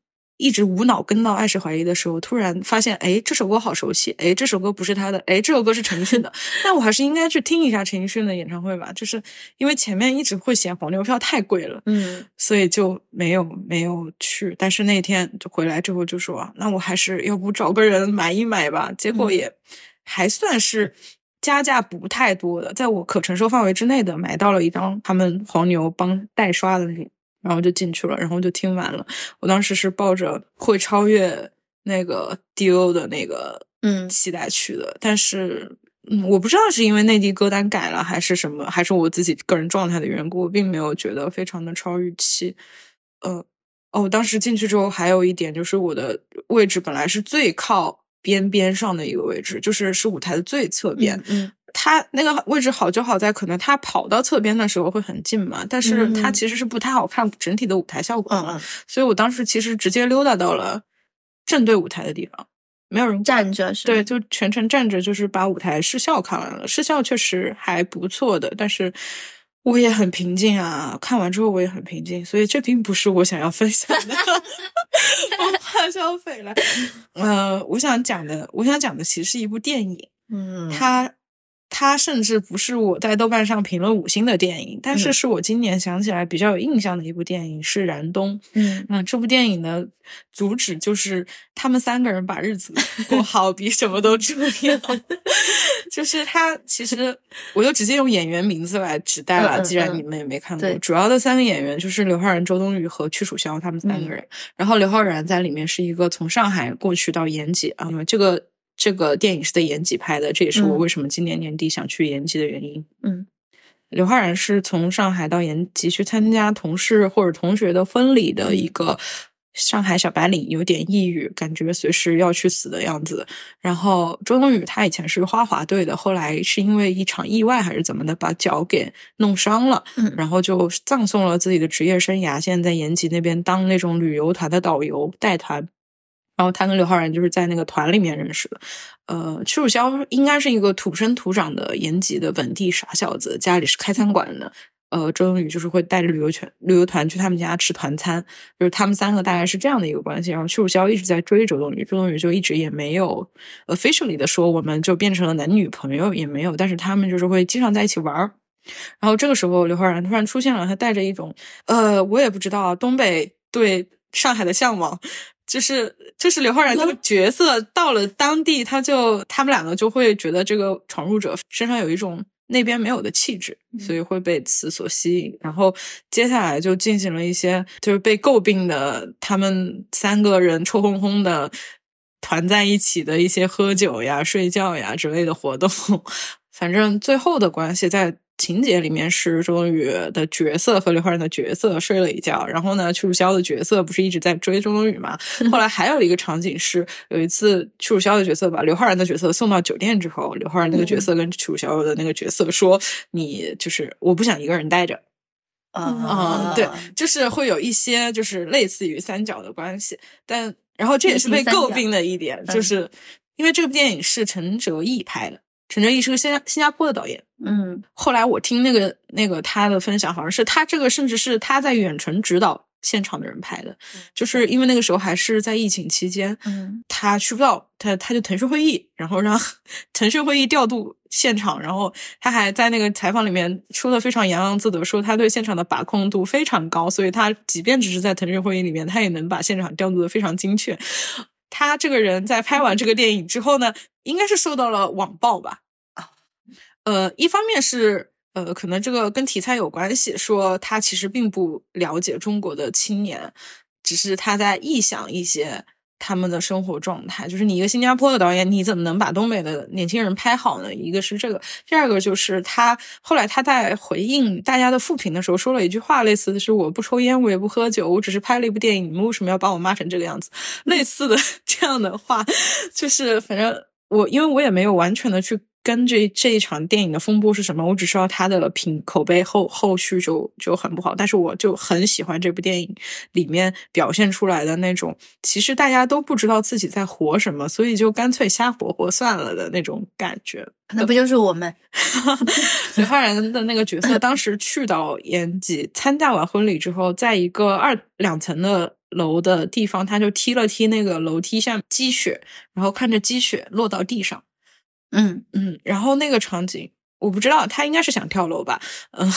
一直无脑跟到《爱是怀疑》的时候，突然发现，哎，这首歌好熟悉，哎，这首歌不是他的，哎，这首歌是陈奕迅的，那我还是应该去听一下陈奕迅的演唱会吧。就是因为前面一直会嫌黄牛票太贵了，嗯，所以就没有没有去。但是那天就回来之后就说，那我还是要不找个人买一买吧。结果也还算是加价不太多的，在我可承受范围之内的买到了一张他们黄牛帮代刷的那种。然后就进去了，然后就听完了。我当时是抱着会超越那个 D.O 的那个嗯期待去的，但是嗯，我不知道是因为内地歌单改了还是什么，还是我自己个人状态的缘故，我并没有觉得非常的超预期。呃，哦，当时进去之后还有一点就是我的位置本来是最靠边边上的一个位置，就是是舞台的最侧边。嗯。他那个位置好就好在，可能他跑到侧边的时候会很近嘛，但是他其实是不太好看整体的舞台效果嘛，所以我当时其实直接溜达到了正对舞台的地方，没有人站着，是对，就全程站着，就是把舞台视效看完了，视效确实还不错的，但是我也很平静啊，看完之后我也很平静，所以这并不是我想要分享的 我怕消费了。呃，我想讲的，我想讲的其实是一部电影，嗯，它。它甚至不是我在豆瓣上评论五星的电影，但是是我今年想起来比较有印象的一部电影是《燃冬》。嗯，那这部电影的主旨就是他们三个人把日子过 好比什么都重要。就是他其实我就直接用演员名字来指代了，嗯嗯既然嗯你们也没看过，对主要的三个演员就是刘昊然、周冬雨和屈楚萧他们三个人。然后刘昊然在里面是一个从上海过去到延吉啊，这个这个电影是在延吉拍的，这也是我嗯为什么今年年底想去延吉的原因。嗯刘昊然是从上海到延吉去参加同事或者同学的婚礼的一个上海小白领，有点抑郁，感觉随时要去死的样子。然后周冬雨她以前是花滑队的，后来是因为一场意外还是怎么的，把脚给弄伤了，嗯然后就葬送了自己的职业生涯，现在在延吉那边当那种旅游团的导游带团。然后他跟刘昊然就是在那个团里面认识的，呃，屈楚萧应该是一个土生土长的延吉的本地傻小子，家里是开餐馆的。呃，周冬雨就是会带着旅游团旅游团去他们家吃团餐，就是他们三个大概是这样的一个关系。然后屈楚萧一直在追周冬雨，周冬雨就一直也没有 officially 的说我们就变成了男女朋友，也没有，但是他们就是会经常在一起玩儿。然后这个时候，刘昊然突然出现了，他带着一种呃，我也不知道啊东北对上海的向往，就是就是刘昊然这个角色到了当地，他就他们两个就会觉得这个闯入者身上有一种那边没有的气质，所以会被此所吸引。然后接下来就进行了一些就是被诟病的，他们三个人臭烘烘的团在一起的一些喝酒呀、睡觉呀之类的活动。反正最后的关系在情节里面是周冬雨的角色和刘昊然的角色睡了一觉，然后呢，屈楚萧的角色不是一直在追周冬雨嘛？后来还有一个场景是，有一次屈楚萧的角色把刘昊然的角色送到酒店之后，刘昊然那个角色跟屈楚萧的那个角色说：“你就是我不想一个人待着。”啊嗯，对，就是会有一些就是类似于三角的关系，但然后这也是被诟病的一点，就是因为这部电影是陈哲艺拍的，陈正义是个新加新加坡的导演。嗯后来我听那个那个他的分享，好像是他这个甚至是他在远程指导现场的人拍的，就是因为那个时候还是在疫情期间，嗯他去不到，他他就腾讯会议，然后让 腾讯会议调度现场，然后他还在那个采访里面说的非常洋洋自得，说他对现场的把控度非常高，所以他即便只是在腾讯会议里面，他也能把现场调度的非常精确。他这个人在拍完这个电影之后呢，应该是受到了网暴吧？呃，一方面是呃，可能这个跟题材有关系，说他其实并不了解中国的青年，只是他在臆想一些他们的生活状态。就是你一个新加坡的导演，你怎么能把东北的年轻人拍好呢？一个是这个，第二个就是他后来他在回应大家的复评的时候说了一句话，类似的是我不抽烟，我也不喝酒，我只是拍了一部电影，你们为什么要把我骂成这个样子？类似的 这样的话，就是反正我因为我也没有完全的去。跟这这一场电影的风波是什么？我只知道它的评口碑后后续就就很不好，但是我就很喜欢这部电影里面表现出来的那种，其实大家都不知道自己在活什么，所以就干脆瞎活活算了的那种感觉。那不就是我们？刘昊然的那个角色，当时去到延吉参加完婚礼之后，在一个二两层的楼的地方，他就踢了踢那个楼梯下积雪，然后看着积雪落到地上。嗯嗯，然后那个场景我不知道，他应该是想跳楼吧？嗯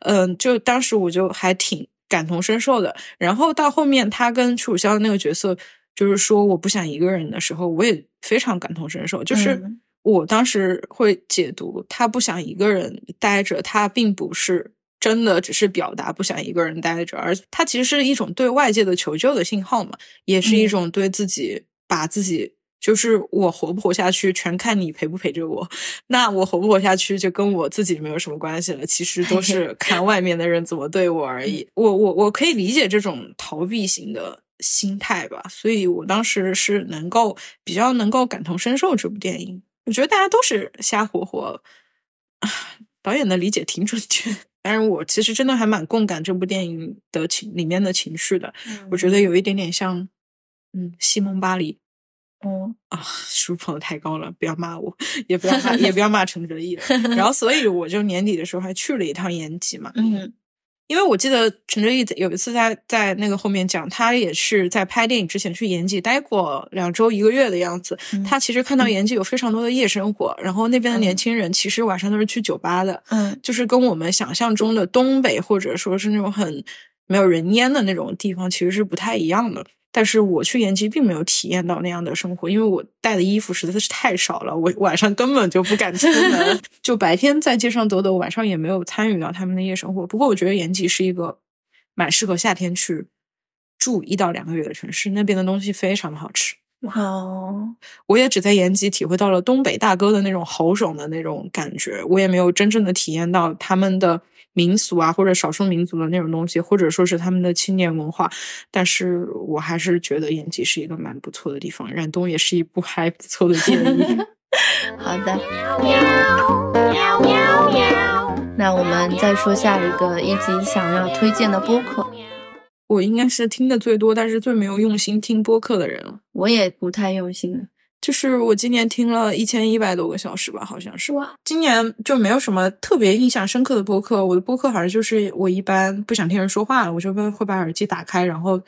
嗯，就当时我就还挺感同身受的。然后到后面他跟楚萧的那个角色，就是说我不想一个人的时候，我也非常感同身受。就是嗯我当时会解读他不想一个人待着，他并不是。真的只是表达不想一个人待着，而它其实是一种对外界的求救的信号嘛，也是一嗯种对自己把自己就是我活不活下去，全看你陪不陪着我。那我活不活下去，就跟我自己没有什么关系了。其实都是 看外面的人怎么对我而已。我我我可以理解这种逃避型的心态吧，所以我当时是能够比较能够感同身受这部电影。我觉得大家都是瞎活活，啊导演的理解挺准确。当然，我其实真的还蛮共感这部电影的情里面的情绪的。我觉得有一点点像，嗯，西蒙巴黎。哦，啊，书捧的太高了，不要骂我，也不要骂，也不要骂陈哲艺了。然后，所以我就年底的时候还去了一趟延吉嘛。嗯因为我记得陈哲艺有一次在在那个后面讲，他也是在拍电影之前去延吉待过两周一个月的样子。嗯他其实看到延吉有非常多的夜生活，然后那边的年轻人其实晚上都是去酒吧的，嗯就是跟我们想象中的东北或者说是那种很没有人烟的那种地方其实是不太一样的。但是我去延吉并没有体验到那样的生活，因为我带的衣服实在是太少了，我晚上根本就不敢出门，就白天在街上走走，晚上也没有参与到他们的夜生活。不过我觉得延吉是一个蛮适合夏天去住一到两个月的城市，那边的东西非常的好吃。哇哦，我也只在延吉体会到了东北大哥的那种豪爽的那种感觉，我也没有真正的体验到他们的民俗啊，或者少数民族的那种东西，或者说是他们的青年文化。但是我还是觉得延吉是一个蛮不错的地方，冉东也是一部还不错的电影。好的。那我们再说下一个一级想要推荐的播客。我应该是听的最多，但是最没有用心听播客的人了。我也不太用心，就是我今年听了一千一百多个小时吧，好像是。哇，今年就没有什么特别印象深刻的播客。我的播客好像就是我一般不想听人说话了，我就会会把耳机打开，然后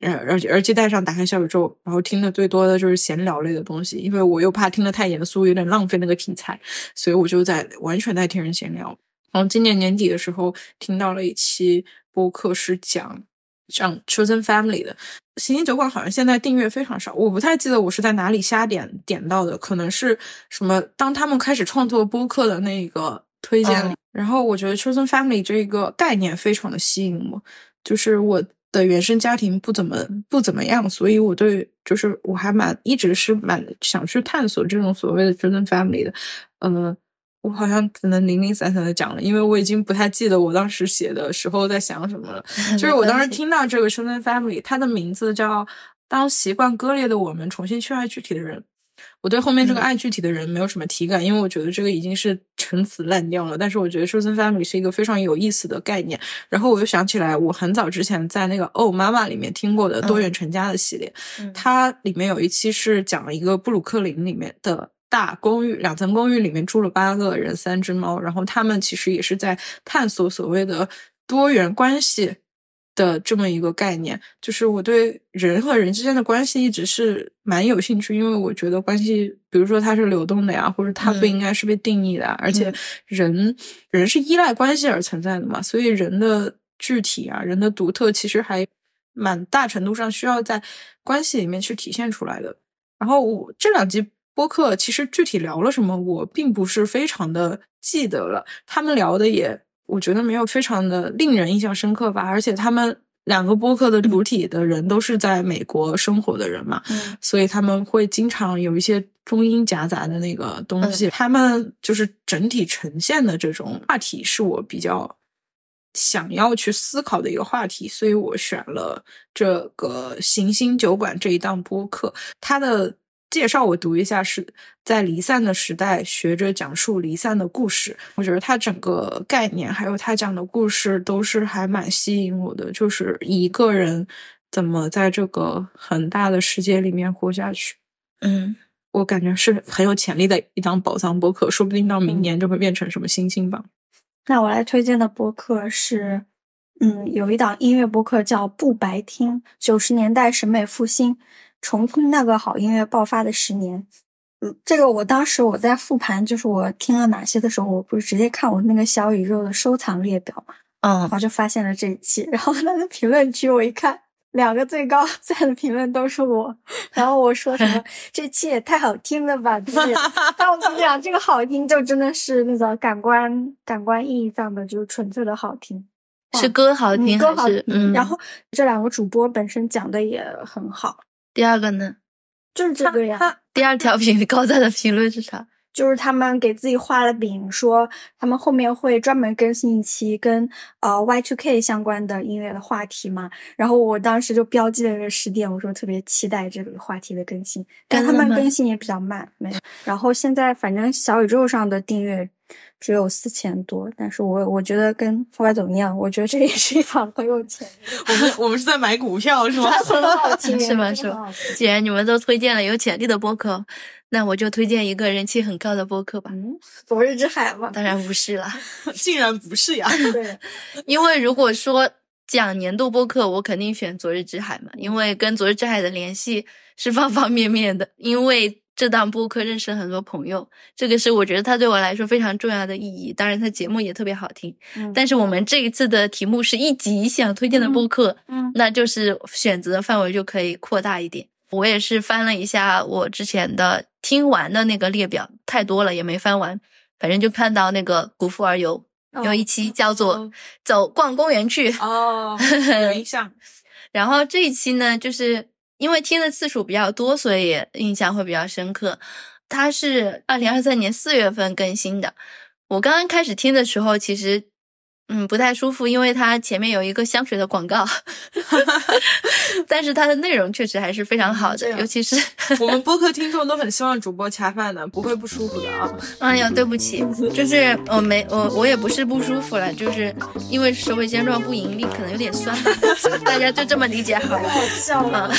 耳耳耳机戴上，打开小宇宙，然后听的最多的就是闲聊类的东西，因为我又怕听的太严肃，有点浪费那个题材，所以我就在完全在听人闲聊。然后今年年底的时候听到了一期播客，是讲。像 Chosen Family 的行星酒馆好像现在订阅非常少，我不太记得我是在哪里瞎点点到的，可能是什么当他们开始创作播客的那个推荐里。然后我觉得 Chosen Family 这个概念非常的吸引我，就是我的原生家庭不怎么不怎么样，所以我对就是我还蛮一直是蛮想去探索这种所谓的 Chosen Family 的，嗯。我好像只能零零散散的讲了，因为我已经不太记得我当时写的时候在想什么了。就是我当时听到这个《Chosen Family》，它的名字叫“当习惯割裂的我们重新去爱具体的人”。我对后面这个“爱具体的人”没有什么体感，因为我觉得这个已经是陈词滥调了。但是我觉得《Chosen Family》是一个非常有意思的概念。然后我又想起来，我很早之前在那个《哦妈妈》里面听过的多元成家的系列，它里面有一期是讲了一个布鲁克林里面的。大公寓，两层公寓里面住了八个人，三只猫。然后他们其实也是在探索所谓的多元关系的这么一个概念。就是我对人和人之间的关系一直是蛮有兴趣，因为我觉得关系，比如说它是流动的呀，或者它不应该是被定义的。而且人人是依赖关系而存在的嘛，所以人的具体啊，人的独特，其实还蛮大程度上需要在关系里面去体现出来的。然后我这两集。播客其实具体聊了什么，我并不是非常的记得了。他们聊的也，我觉得没有非常的令人印象深刻吧。而且他们两个播客的主体的人都是在美国生活的人嘛，所以他们会经常有一些中英夹杂的那个东西。他们就是整体呈现的这种话题，是我比较想要去思考的一个话题，所以我选了这个行星酒馆这一档播客，它的。介绍我读一下，是在离散的时代学着讲述离散的故事。我觉得他整个概念还有他讲的故事都是还蛮吸引我的。就是一个人怎么在这个很大的世界里面活下去。嗯，我感觉是很有潜力的一档宝藏播客，说不定到明年就会变成什么新星榜。那我来推荐的播客是，嗯，有一档音乐播客叫不白听，九十年代审美复兴。重听那个好音乐爆发的十年，嗯，这个我当时我在复盘，就是我听了哪些的时候，我不是直接看我那个小宇宙的收藏列表嘛，嗯，然后就发现了这一期，然后那个评论区我一看，两个最高赞的评论都是我，然后我说什么 这期也太好听了吧，对不对？但我跟你讲，这个好听就真的是那个感官感官意义上的，就是纯粹的好听，是歌好听歌好听，然后这两个主播本身讲的也很好。第二个呢，就是这个呀。第二条评 高赞的评论是啥？就是他们给自己画了饼，说他们后面会专门更新一期跟呃 Y2K 相关的音乐的话题嘛。然后我当时就标记了个时点，我说特别期待这个话题的更新，但他们更新也比较慢，没。然后现在反正小宇宙上的订阅。只有四千多，但是我我觉得跟后来怎么样？我觉得这也是一场很有钱。我们我们是在买股票是吗？很好 听，是吗？是吗？既然你们都推荐了有潜力的播客，那我就推荐一个人气很高的播客吧。嗯，昨日之海吗？当然不是啦，竟然不是呀？对，因为如果说讲年度播客，我肯定选昨日之海嘛，因为跟昨日之海的联系是方方面面的，因为。这档播客认识了很多朋友，这个是我觉得它对我来说非常重要的意义。当然，它节目也特别好听。嗯但是我们这一次的题目是一集想推荐的播客，嗯那就是选择范围就可以扩大一点。我也是翻了一下我之前的听完的那个列表，太多了也没翻完，反正就看到那个古富而游有一期叫做哦“走逛公园去”，哦，有印象。然后这一期呢，就是因为听的次数比较多，所以印象会比较深刻。它是二零二三年四月份更新的。我刚刚开始听的时候，其实嗯不太舒服，因为它前面有一个香水的广告 但是它的内容确实还是非常好的，尤其是我们播客听众都很希望主播恰饭的，不会不舒服的啊。哎呀，对不起，就是我没我我也不是不舒服了，就是因为社会现状不盈利，可能有点酸，大家就这么理解好了。笑啊，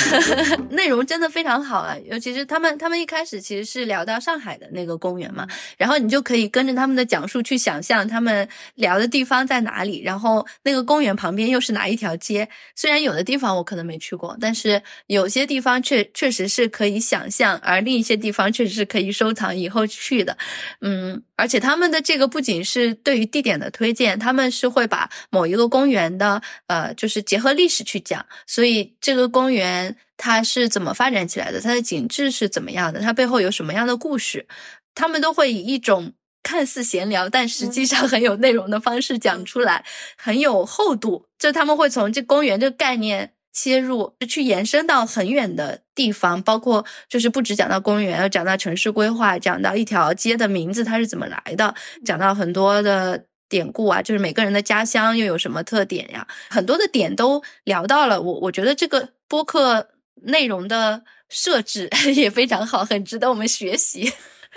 内容真的非常好啊！尤其是他们，他们一开始其实是聊到上海的那个公园嘛，然后你就可以跟着他们的讲述去想象他们聊的地方在哪里，然后那个公园旁边又是哪一条街。虽然有的地方我可能没去过，但是有些地方确确实是可以想象，而另一些地方确实是可以收藏以后去的。嗯，而且他们的这个不仅是对于地点的推荐，他们是会把某一个公园的呃，就是结合历史去讲，所以这个公园它是怎么发展起来的，它的景致是怎么样的，它背后有什么样的故事，他们都会以一种看似闲聊，但实际上很有内容的方式讲出来，很有厚度。就他们会从这公园这个概念。切入去延伸到很远的地方，包括就是不只讲到公园，要讲到城市规划，讲到一条街的名字它是怎么来的，讲到很多的典故啊，就是每个人的家乡又有什么特点呀，很多的点都聊到了。我我觉得这个播客内容的设置 也非常好，很值得我们学习。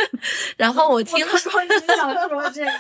然后我听了，说你想说这个，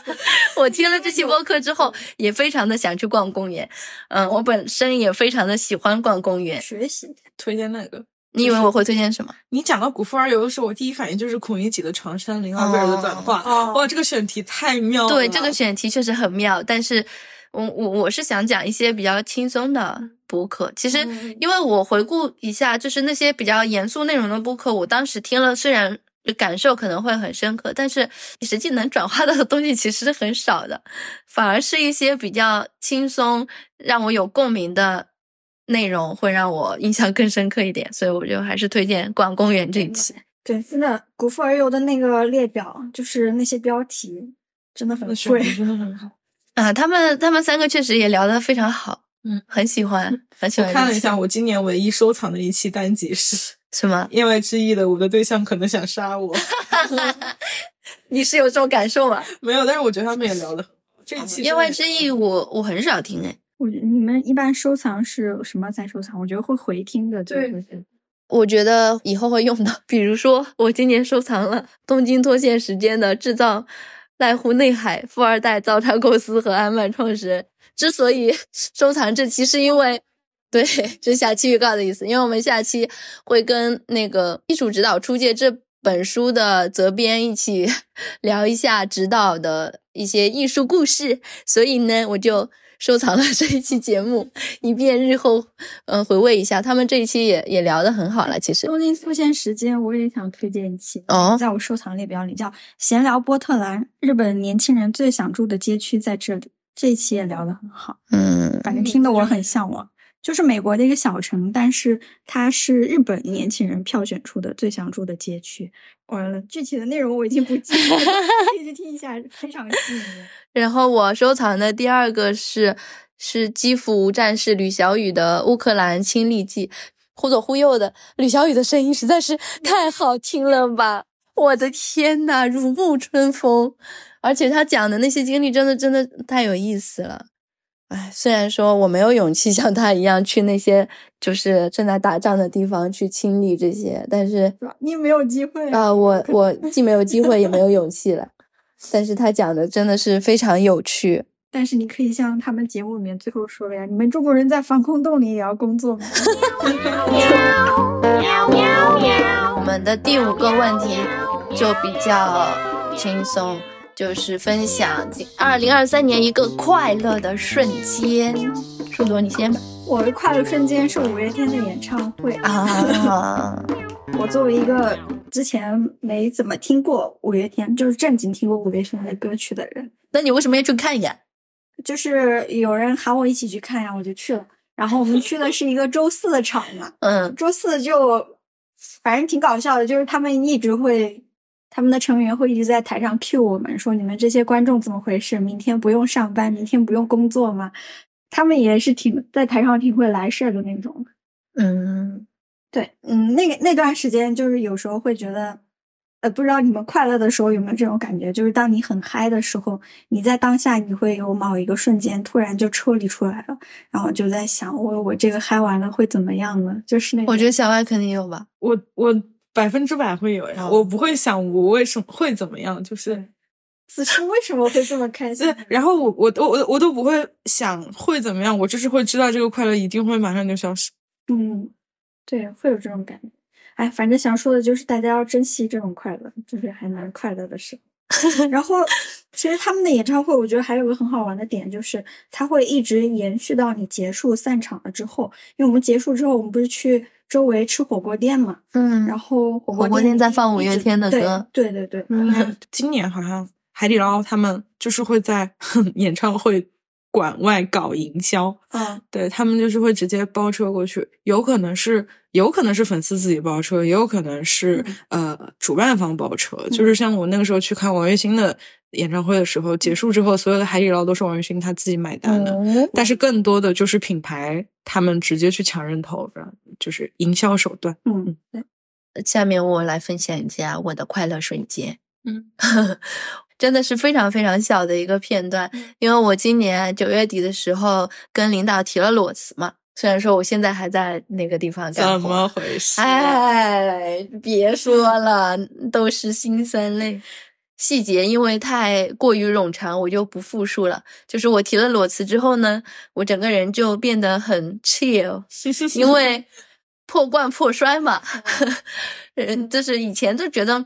我听了这期播客之后，也非常的想去逛公园。嗯，我本身也非常的喜欢逛公园。学习推荐那个，你以为我会推荐什么？你讲到古富而游的时候，我第一反应就是孔乙己的长衫，林二贝尔的短发。哦哇，这个选题太妙了。对，这个选题确实很妙，但是我我我是想讲一些比较轻松的播客。其实，嗯因为我回顾一下，就是那些比较严肃内容的播客，我当时听了，虽然感受可能会很深刻，但是实际能转化到的东西其实是很少的，反而是一些比较轻松、让我有共鸣的内容，会让我印象更深刻一点。所以我就还是推荐《逛公园》这一期。对，真的古富而游的那个列表，就是那些标题真的很贵选题。真的很好。啊，他们他们三个确实也聊得非常好，嗯，很喜欢，很喜我欢。看了一下，，我今年唯一收藏的一期单集是什么？言外之意的，我的对象可能想杀我。你是有这种感受吗？没有，但是我觉得他们也聊的。这期言外之意我，我很少听哎。我觉得你们一般收藏是什么在收藏？我觉得会回听的，对对对。我觉得以后会用到，比如说我今年收藏了东京脱线时间的制造濑户内海富二代造船公司和安曼创始人。之所以收藏这期，是因为对，这是下期预告的意思，因为我们下期会跟那个《艺术指导出界》这本书的责编一起 聊一下指导的一些艺术故事，所以呢，我就收藏了 这一期节目，以便日后嗯、呃回味一下。他们这一期也也聊得很好了，其实东京出现时间，我也想推荐一期，哦在我收藏列表里叫《闲聊波特兰》，日本年轻人最想住的街区在这里。这一期也聊得很好，嗯反正听得我很向往。就是美国的一个小城，但是它是日本年轻人票选出的最想住的街区。完了，具体的内容我已经不记得了，可以去听一下，非常吸引人。然后我收藏的第二个是是基辅无战事吕小雨的《乌克兰亲历记》，忽左忽右的吕小雨的声音实在是 太好听了吧！我的天呐，如沐春风，而且他讲的那些经历真的真的太有意思了。哎，虽然说我没有勇气像他一样去那些就是正在打仗的地方去亲历这些，但是你没有机会啊、我我既没有机会也没有勇气了。但是他讲的真的是非常有趣。但是你可以像他们节目里面最后说的呀，你们中国人在防空洞里也要工作吗？我们的第五个问题就比较轻松，就是分享二零二三年一个快乐的瞬间。树朵，你先吧。我的快乐瞬间是五月天的演唱会。啊，我作为一个之前没怎么听过五月天，就是正经听过五月天的歌曲的人。那你为什么要去看一眼？就是有人喊我一起去看呀，我就去了。然后我们去的是一个周四的场嘛，嗯周四就反正挺搞笑的，就是他们一直会，他们的成员会一直在台上 cue 我们，说你们这些观众怎么回事？明天不用上班，明天不用工作吗？他们也是挺在台上挺会来事儿的那种。嗯，对，嗯，那个那段时间就是有时候会觉得，呃，不知道你们快乐的时候有没有这种感觉？就是当你很嗨的时候，你在当下你会有某一个瞬间突然就抽离出来了，然后就在想，我我这个嗨完了会怎么样呢？就是那我觉得小外肯定有吧。我我百分之百会有呀，哦我不会想我为什么会怎么样，就是此时为什么会这么开心对？，然后我我我我我都不会想会怎么样，我就是会知道这个快乐一定会马上就消失。嗯，对，会有这种感觉。哎，反正想说的就是大家要珍惜这种快乐，就是还蛮快乐的时候。然后，其实他们的演唱会，我觉得还有个很好玩的点，就是它会一直延续到你结束散场了之后。因为我们结束之后，我们不是去周围吃火锅店嘛，嗯然后火火锅店在放五月天的歌对对对。对，嗯今年好像海底捞他们就是会在 演唱会馆外搞营销，嗯，对他们就是会直接包车过去，有可能是有可能是粉丝自己包车，也有可能是、呃主办方包车。就是像我那个时候去看王栎鑫的演唱会的时候，结束之后，所有的海底捞都是王栎鑫他自己买单的。嗯但是更多的就是品牌，他们直接去抢人头，就是营销手段。嗯，对，下面我来分享一下我的快乐瞬间。嗯，真的是非常非常小的一个片段，因为我今年九月底的时候跟领导提了裸辞嘛，虽然说我现在还在那个地方干活，怎么回事？哎，别说了，都是辛酸泪。细节因为太过于冗长，我就不复述了。就是我提了裸辞之后呢，我整个人就变得很 chill，因为破罐破摔嘛。嗯，就是以前就觉得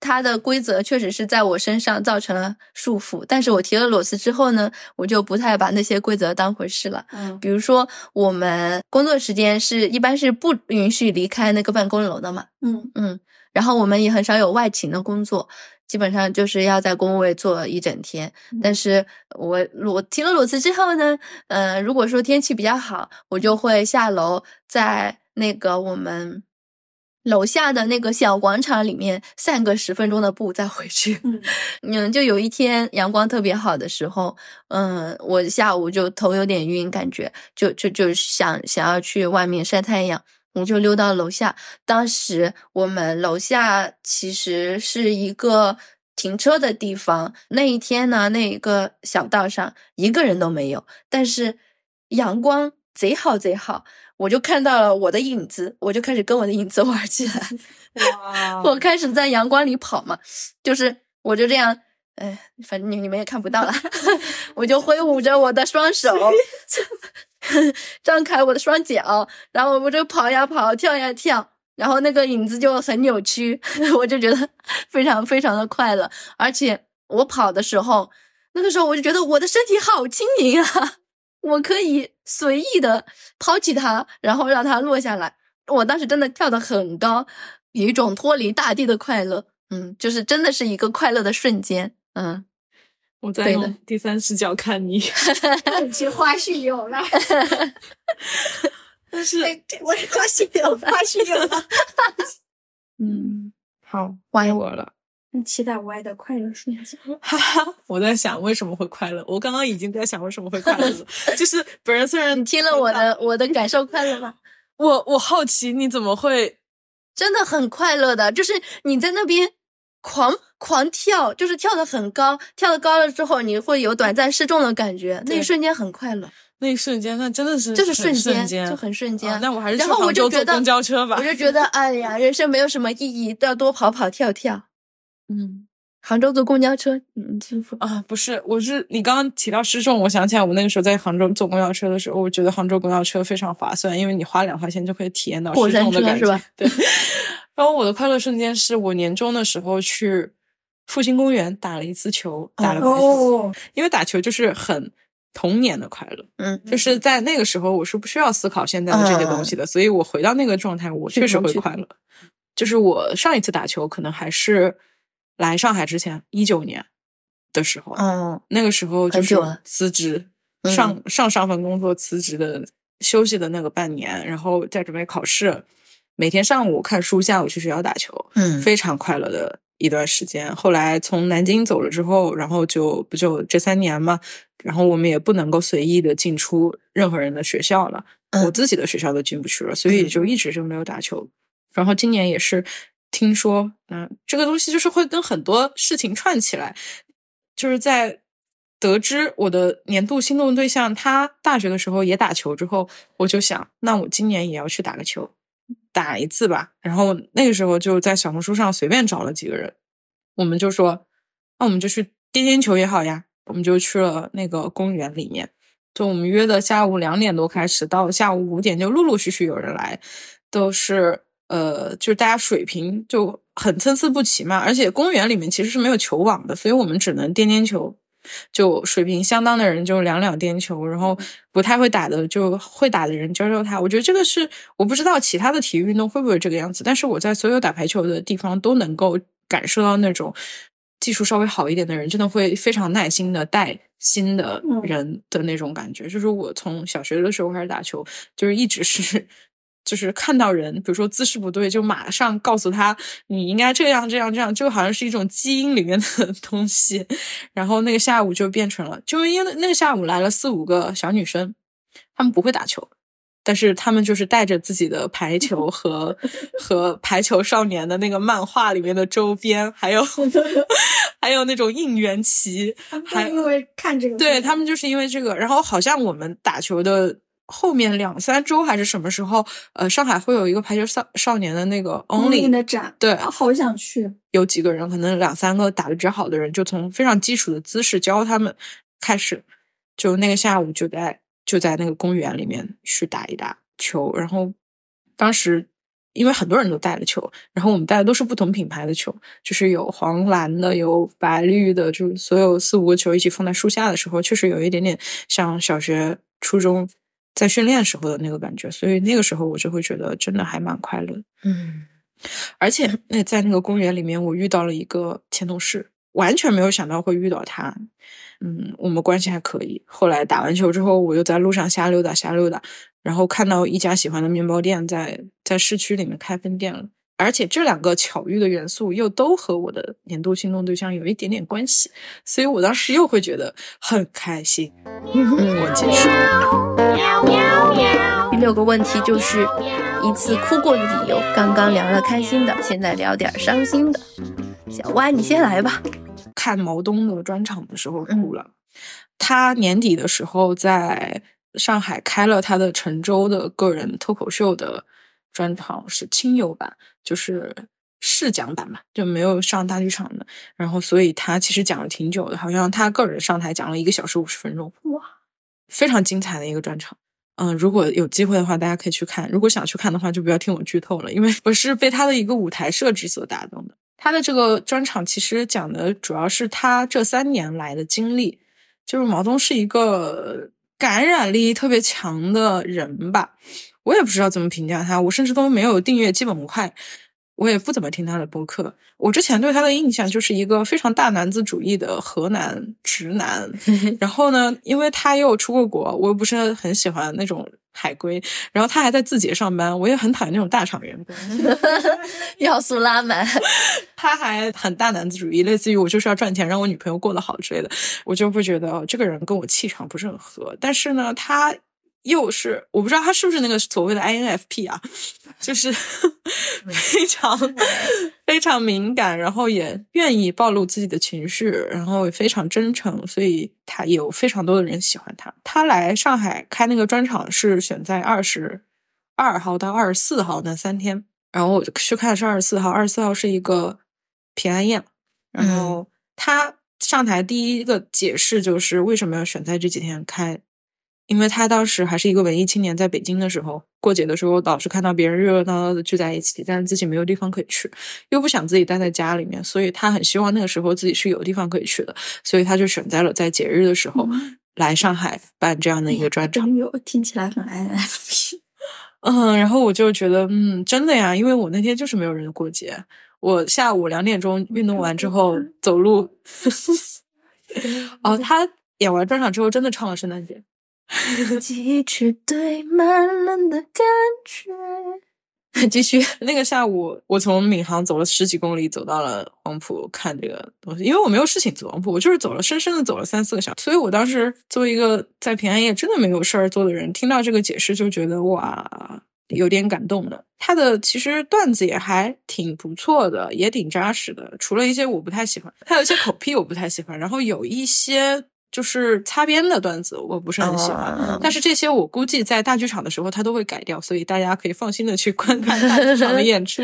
它的规则确实是在我身上造成了束缚，但是我提了裸辞之后呢，我就不太把那些规则当回事了。嗯比如说，我们工作时间是一般是不允许离开那个办公楼的嘛，嗯嗯，然后我们也很少有外勤的工作，基本上就是要在工位坐一整天。但是我裸提了裸辞之后呢，呃，如果说天气比较好，我就会下楼，在那个我们楼下的那个小广场里面散个十分钟的步再回去。嗯 嗯，就有一天阳光特别好的时候，嗯，我下午就头有点晕，感觉就就就想想要去外面晒太阳，我就溜到楼下。当时我们楼下其实是一个停车的地方，那一天呢，那一个小道上一个人都没有，但是阳光贼好贼好，我就看到了我的影子，我就开始跟我的影子玩起来。哇我开始在阳光里跑嘛，就是我就这样，哎，反正你你们也看不到了，我就挥舞着我的双手，张开我的双脚，然后我就跑呀跑，跳呀跳，然后那个影子就很扭曲，我就觉得非常非常的快乐，而且我跑的时候，那个时候我就觉得我的身体好轻盈啊，我可以随意的抛弃它，然后让它落下来。我当时真的跳得很高，有一种脱离大地的快乐，嗯，就是真的是一个快乐的瞬间，嗯，我在用第三视角看你，这花絮有了，但是我花絮有，花絮有了。嗯，好，欢迎我了。很期待我爱的快乐瞬间。哈哈，我在想为什么会快乐。我刚刚已经在想为什么会快乐了。就是本人虽然你听了我的我的感受快乐吗？我我好奇你怎么会真的很快乐的，就是你在那边狂狂跳，就是跳的很高，跳的高了之后，你会有短暂失重的感觉，那一瞬间很快乐，那一瞬间，那真的是就是瞬间，就很瞬间。啊那我还是去然后我杭就觉得州坐公交车吧我。就觉得，哎呀，人生没有什么意义，都要多跑跑跳跳。嗯杭州坐公交车，嗯。啊，不是，我是你刚刚提到失重，我想起来我那个时候在杭州坐公交车的时候，我觉得杭州公交车非常划算，因为你花两块钱就可以体验到失重的感觉。是吧？对。然后我的快乐瞬间是我年终的时候去复兴公园打了一次球，打了排球，哦，因为打球就是很童年的快乐。嗯，就是在那个时候，我是不需要思考现在的这些东西的，所以我回到那个状态，我确实会快乐。就是我上一次打球可能还是来上海之前一九年的时候，嗯，那个时候就是辞职嗯。上上上份工作辞职的休息的那个半年，然后再准备考试，每天上午看书，下午去学校打球，嗯。非常快乐的一段时间。后来从南京走了之后，然后就不就这三年嘛，然后我们也不能够随意的进出任何人的学校了，嗯。我自己的学校都进不去了，所以就一直就没有打球。然后今年也是听说，嗯，这个东西就是会跟很多事情串起来，就是在得知我的年度心动对象他大学的时候也打球之后，我就想，那我今年也要去打个球，打一次吧。然后那个时候就在小红书上随便找了几个人，我们就说，那我们就去颠颠球也好呀，我们就去了那个公园里面。就我们约的下午两点多开始，到下午五点就陆陆续续有人来，都是呃，就是大家水平就很参差不齐嘛。而且公园里面其实是没有球网的，所以我们只能颠颠球。就水平相当的人就两两颠球，然后不太会打的就会打的人教教他。我觉得这个是我不知道其他的体育运动会不会这个样子，但是我在所有打排球的地方都能够感受到那种技术稍微好一点的人，真的会非常耐心的带新的人的那种感觉。就是我从小学的时候开始打球，就是一直是。就是看到人，比如说姿势不对，就马上告诉他你应该这样这样这样，就好像是一种基因里面的 东西。然后那个下午就变成了，就因为那个下午来了四五个小女生，她们不会打球，但是她们就是带着自己的排球和和排球少年的那个漫画里面的周边，还有 还有那种应援旗，还因为看这个，对他们就是因为这个，然后好像我们打球的。后面两三周还是什么时候？呃，上海会有一个排球少少年的那个 Only 的展，对，啊好想去。有几个人，可能两三个打的比较好的人，就从非常基础的姿势教他们开始，就那个下午就在就在那个公园里面去打一打球。然后当时因为很多人都带了球，然后我们带的都是不同品牌的球，就是有黄蓝的，有白绿的，就是所有四五个球一起放在树下的时候，确实有一点点像小学、初中。在训练时候的那个感觉，所以那个时候我就会觉得真的还蛮快乐。嗯，而且那在那个公园里面，我遇到了一个前同事，完全没有想到会遇到他。嗯，我们关系还可以。后来打完球之后，我又在路上瞎溜达瞎溜达，然后看到一家喜欢的面包店在在市区里面开分店了。而且这两个巧遇的元素又都和我的年度心动对象有一点点关系，所以我当时又会觉得很开心。嗯我第六个问题就是一次哭过的理由。刚刚聊了开心的，现在聊点伤心的。小歪，你先来吧。看毛东的专场的时候哭了。他年底的时候在上海开了他的陈州的个人脱口秀的专场，是亲友版，就是试讲版嘛，就没有上大剧场的。然后，所以他其实讲了挺久的，好像他个人上台讲了一个小时五十分钟，哇，非常精彩的一个专场。嗯，如果有机会的话，大家可以去看。如果想去看的话，就不要听我剧透了，因为我是被他的一个舞台设置所打动的。他的这个专场其实讲的主要是他这三年来的经历，就是毛东是一个感染力特别强的人吧，我也不知道怎么评价他，我甚至都没有订阅基本无害，我也不怎么听他的播客。我之前对他的印象就是一个非常大男子主义的河南直男，然后呢，因为他又出过国，我又不是很喜欢那种海归，然后他还在字节上班，我也很讨厌那种大厂员工。要素拉满，他还很大男子主义，类似于我就是要赚钱，让我女朋友过得好之类的，我就会觉得、哦、这个人跟我气场不是很合。但是呢，他又是我不知道他是不是那个所谓的 INFP 啊，就是 非常 非常敏感，然后也愿意暴露自己的情绪，然后也非常真诚，所以他有非常多的人喜欢他。他来上海开那个专场是选在二十二号到二十四号那三天。然后我去看的是二十四号，二十四号是一个平安夜，然后他上台第一个解释就是为什么要选在这几天开，因为他当时还是一个文艺青年，在北京的时候过节的时候，老是看到别人热热闹闹的聚在一起，但是自己没有地方可以去，又不想自己待在家里面，所以他很希望那个时候自己是有地方可以去的，所以他就选在了在节日的时候来上海办这样的一个专场。听起来很 INFP。嗯，然后我就觉得，嗯，真的呀，因为我那天就是没有人过节。我下午两点钟运动完之后走路 哦，他演完专场之后真的唱了圣诞节。继续堆满了的感觉。继续，那个下午我从闵行走了十几公里，走到了黄埔看这个东西，因为我没有事情走黄埔，我就是走了，深深的走了三四个小时。所以我当时作为一个在平安夜真的没有事儿做的人，听到这个解释就觉得哇，有点感动的。他的其实段子也还挺不错的，也挺扎实的，除了一些我不太喜欢，他有一些口癖我不太喜欢，然后有一些。就是擦边的段子，我不是很喜欢。但是这些我估计在大剧场的时候他都会改掉，所以大家可以放心的去观看大剧场的 演出。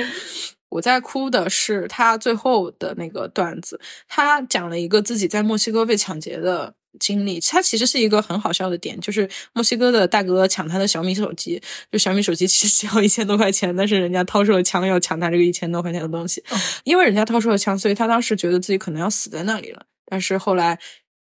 我在哭的是他最后的那个段子，他讲了一个自己在墨西哥被抢劫的经历。他其实是一个很好笑的点，就是墨西哥的大哥抢他的小米手机，就小米手机其实只要一千多块钱，但是人家掏出了枪要抢他这个一千多块钱的东西。因为人家掏出了枪，所以他当时觉得自己可能要死在那里了。但是后来。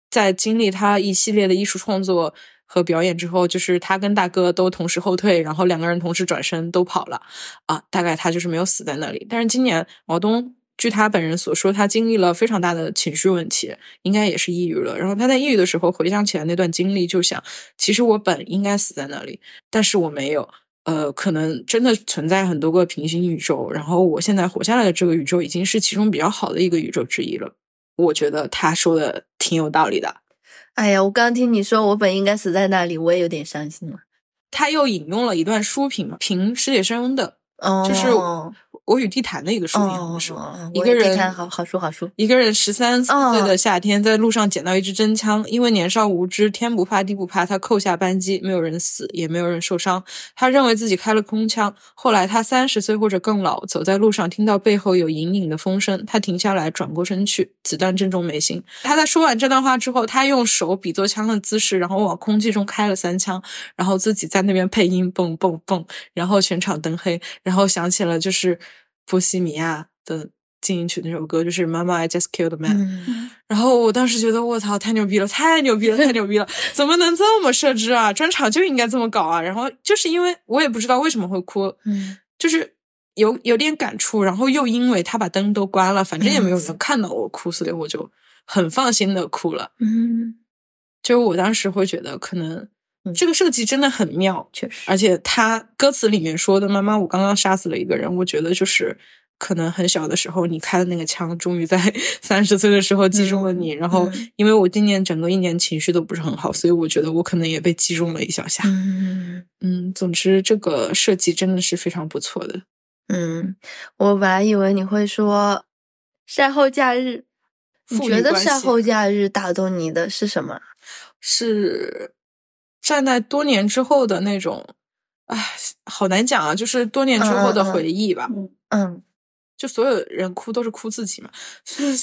在经历他一系列的艺术创作和表演之后，就是他跟大哥都同时后退，然后两个人同时转身都跑了，啊，大概他就是没有死在那里。但是今年毛东，据他本人所说，他经历了非常大的情绪问题，应该也是抑郁了。然后他在抑郁的时候回想起来那段经历，就想，其实我本应该死在那里，但是我没有。呃，可能真的存在很多个平行宇宙，然后我现在活下来的这个宇宙已经是其中比较好的一个宇宙之一了。我觉得他说的挺有道理的。哎呀，我刚听你说我本应该死在那里，我也有点伤心了。他又引用了一段书评嘛，评史铁生的，就是。我与地毯的一个书名是吗？一个人好好书好书。一个人十三岁的夏天，在路上捡到一支真枪，因为年少无知，天不怕地不怕，他扣下扳机，没有人死，也没有人受伤。他认为自己开了空枪。后来他三十岁或者更老，走在路上，听到背后有隐隐的风声，他停下来，转过身去，子弹正中眉心。他在说完这段话之后，他用手比作枪的姿势，然后往空气中开了三枪，然后自己在那边配音，蹦蹦蹦，然后全场灯黑，然后想起了就是。波西米亚的进行曲那首歌就是《Mama I Just Killed a Man》，然后我当时觉得我操，太牛逼了，太牛逼了，太牛逼了！怎么能这么设置啊？专场就应该这么搞啊！然后就是因为我也不知道为什么会哭，嗯，就是有有点感触，然后又因为他把灯都关了，反正也没有人看到我哭，所以我就很放心的哭了。嗯，就我当时会觉得可能。这个设计真的很妙，确实，而且他歌词里面说的“妈妈，我刚刚杀死了一个人”，我觉得就是可能很小的时候你开的那个枪，终于在 三十岁的时候击中了你。然后，因为我今年整个一年情绪都不是很好，所以我觉得我可能也被击中了一小下。嗯嗯，总之这个设计真的是非常不错的。嗯，我本来以为你会说晒后假日，你觉得晒后假日打动你的是什么？是。站在多年之后的那种，唉，好难讲啊，就是多年之后的回忆吧。嗯，就所有人哭都是哭自己嘛。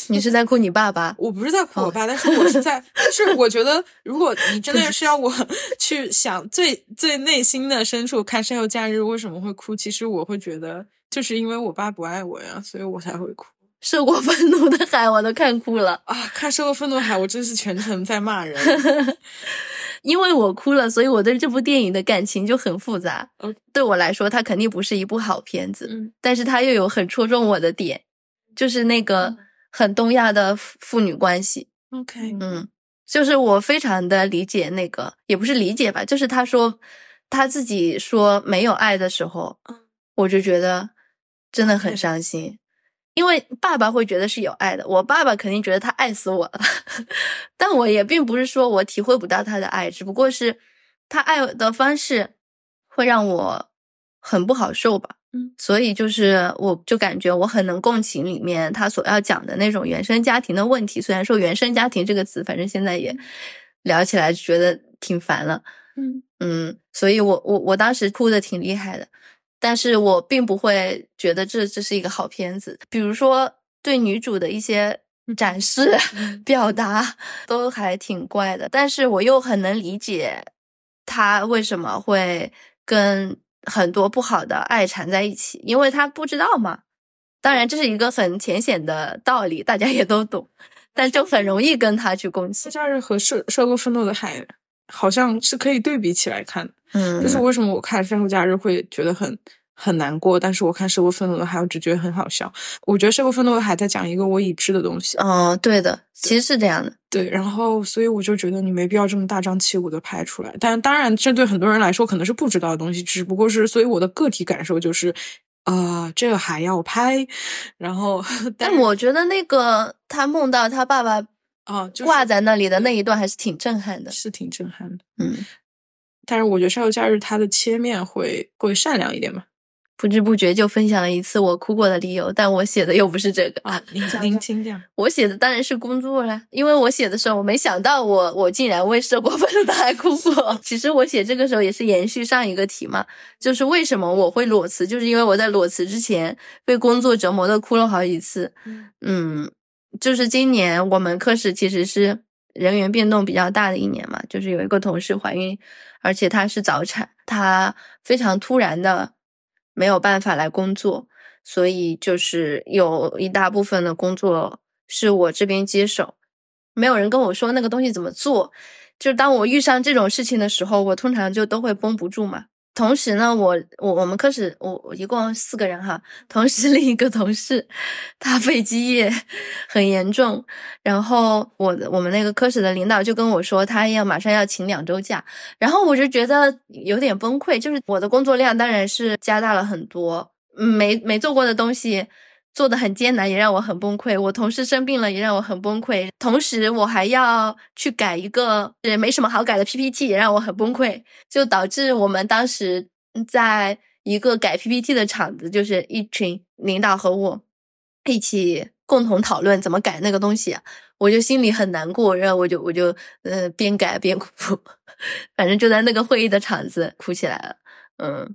你是在哭你爸爸？我不是在哭我爸，但是我是在，是我觉得，如果你真的是要我 去想最最内心的深处，看《山后假日》为什么会哭，其实我会觉得，就是因为我爸不爱我呀，所以我才会哭。受过愤怒的海，我都看哭了啊！看受过愤怒的海，我真是全程在骂人。因为我哭了，所以我对这部电影的感情就很复杂。对我来说，它肯定不是一部好片子，嗯，但是它又有很戳中我的点，就是那个很东亚的父女关系。OK，嗯，就是我非常的理解那个，也不是理解吧，就是他说他自己说没有爱的时候，我就觉得真的很伤心。因为爸爸会觉得是有爱的，我爸爸肯定觉得他爱死我了，但我也并不是说我体会不到他的爱，只不过是他爱的方式会让我很不好受吧。嗯，所以就是我就感觉我很能共情里面他所要讲的那种原生家庭的问题。虽然说原生家庭这个词，反正现在也聊起来觉得挺烦了。嗯嗯，所以我我我当时哭的挺厉害的。但是我并不会觉得这这是一个好片子，比如说对女主的一些展示、表达都还挺怪的，但是我又很能理解她为什么会跟很多不好的爱缠在一起，因为她不知道嘛。当然这是一个很浅显的道理，大家也都懂，但就很容易跟他去共情。夏日和受受过愤怒的海好像是可以对比起来看的。嗯，就是为什么我看《山后假日》会觉得很很难过，但是我看《社会愤怒的海》我只觉得很好笑。我觉得《社会愤怒的海》在讲一个我已知的东西。哦，对的，其实是这样的。对，然后所以我就觉得你没必要这么大张旗鼓的拍出来。但当然，这对很多人来说可能是不知道的东西，只不过是，所以我的个体感受就是，啊，这个还要拍，然后 但我觉得那个他梦到他爸爸啊，就是挂在那里的那一段还是挺震撼的。是挺震撼的。嗯，但是我觉得《少游假日》它的切面会会善良一点吧。不知不觉就分享了一次我哭过的理由，但我写的又不是这个啊，您您请讲。我写的当然是工作啦，因为我写的时候，我没想到我我竟然为社过分的还哭过。其实我写这个时候也是延续上一个题嘛，就是为什么我会裸辞，就是因为我在裸辞之前被工作折磨的哭了好几次。嗯，就是今年我们科室其实是人员变动比较大的一年嘛，就是有一个同事怀孕，而且她是早产，她非常突然的。没有办法来工作，所以就是有一大部分的工作是我这边接手，没有人跟我说那个东西怎么做。就当我遇上这种事情的时候，我通常就都会绷不住嘛。同时呢，我我我们科室我我一共四个人哈，同时 另一个同事他肺积液很严重，然后我我们那个科室的领导就跟我说他要马上要请两周假，然后我就觉得有点崩溃，就是我的工作量当然是加大了很多，没没做过的东西。做的很艰难，也让我很崩溃。我同事生病了，也让我很崩溃。同时，我还要去改一个也没什么好改的 PPT，也让我很崩溃。就导致我们当时在一个改 PPT 的场子，就是一群领导和我一起共同讨论怎么改那个东西。我就心里很难过，然后我就我就呃边改边哭，反正就在那个会议的场子哭起来了。嗯。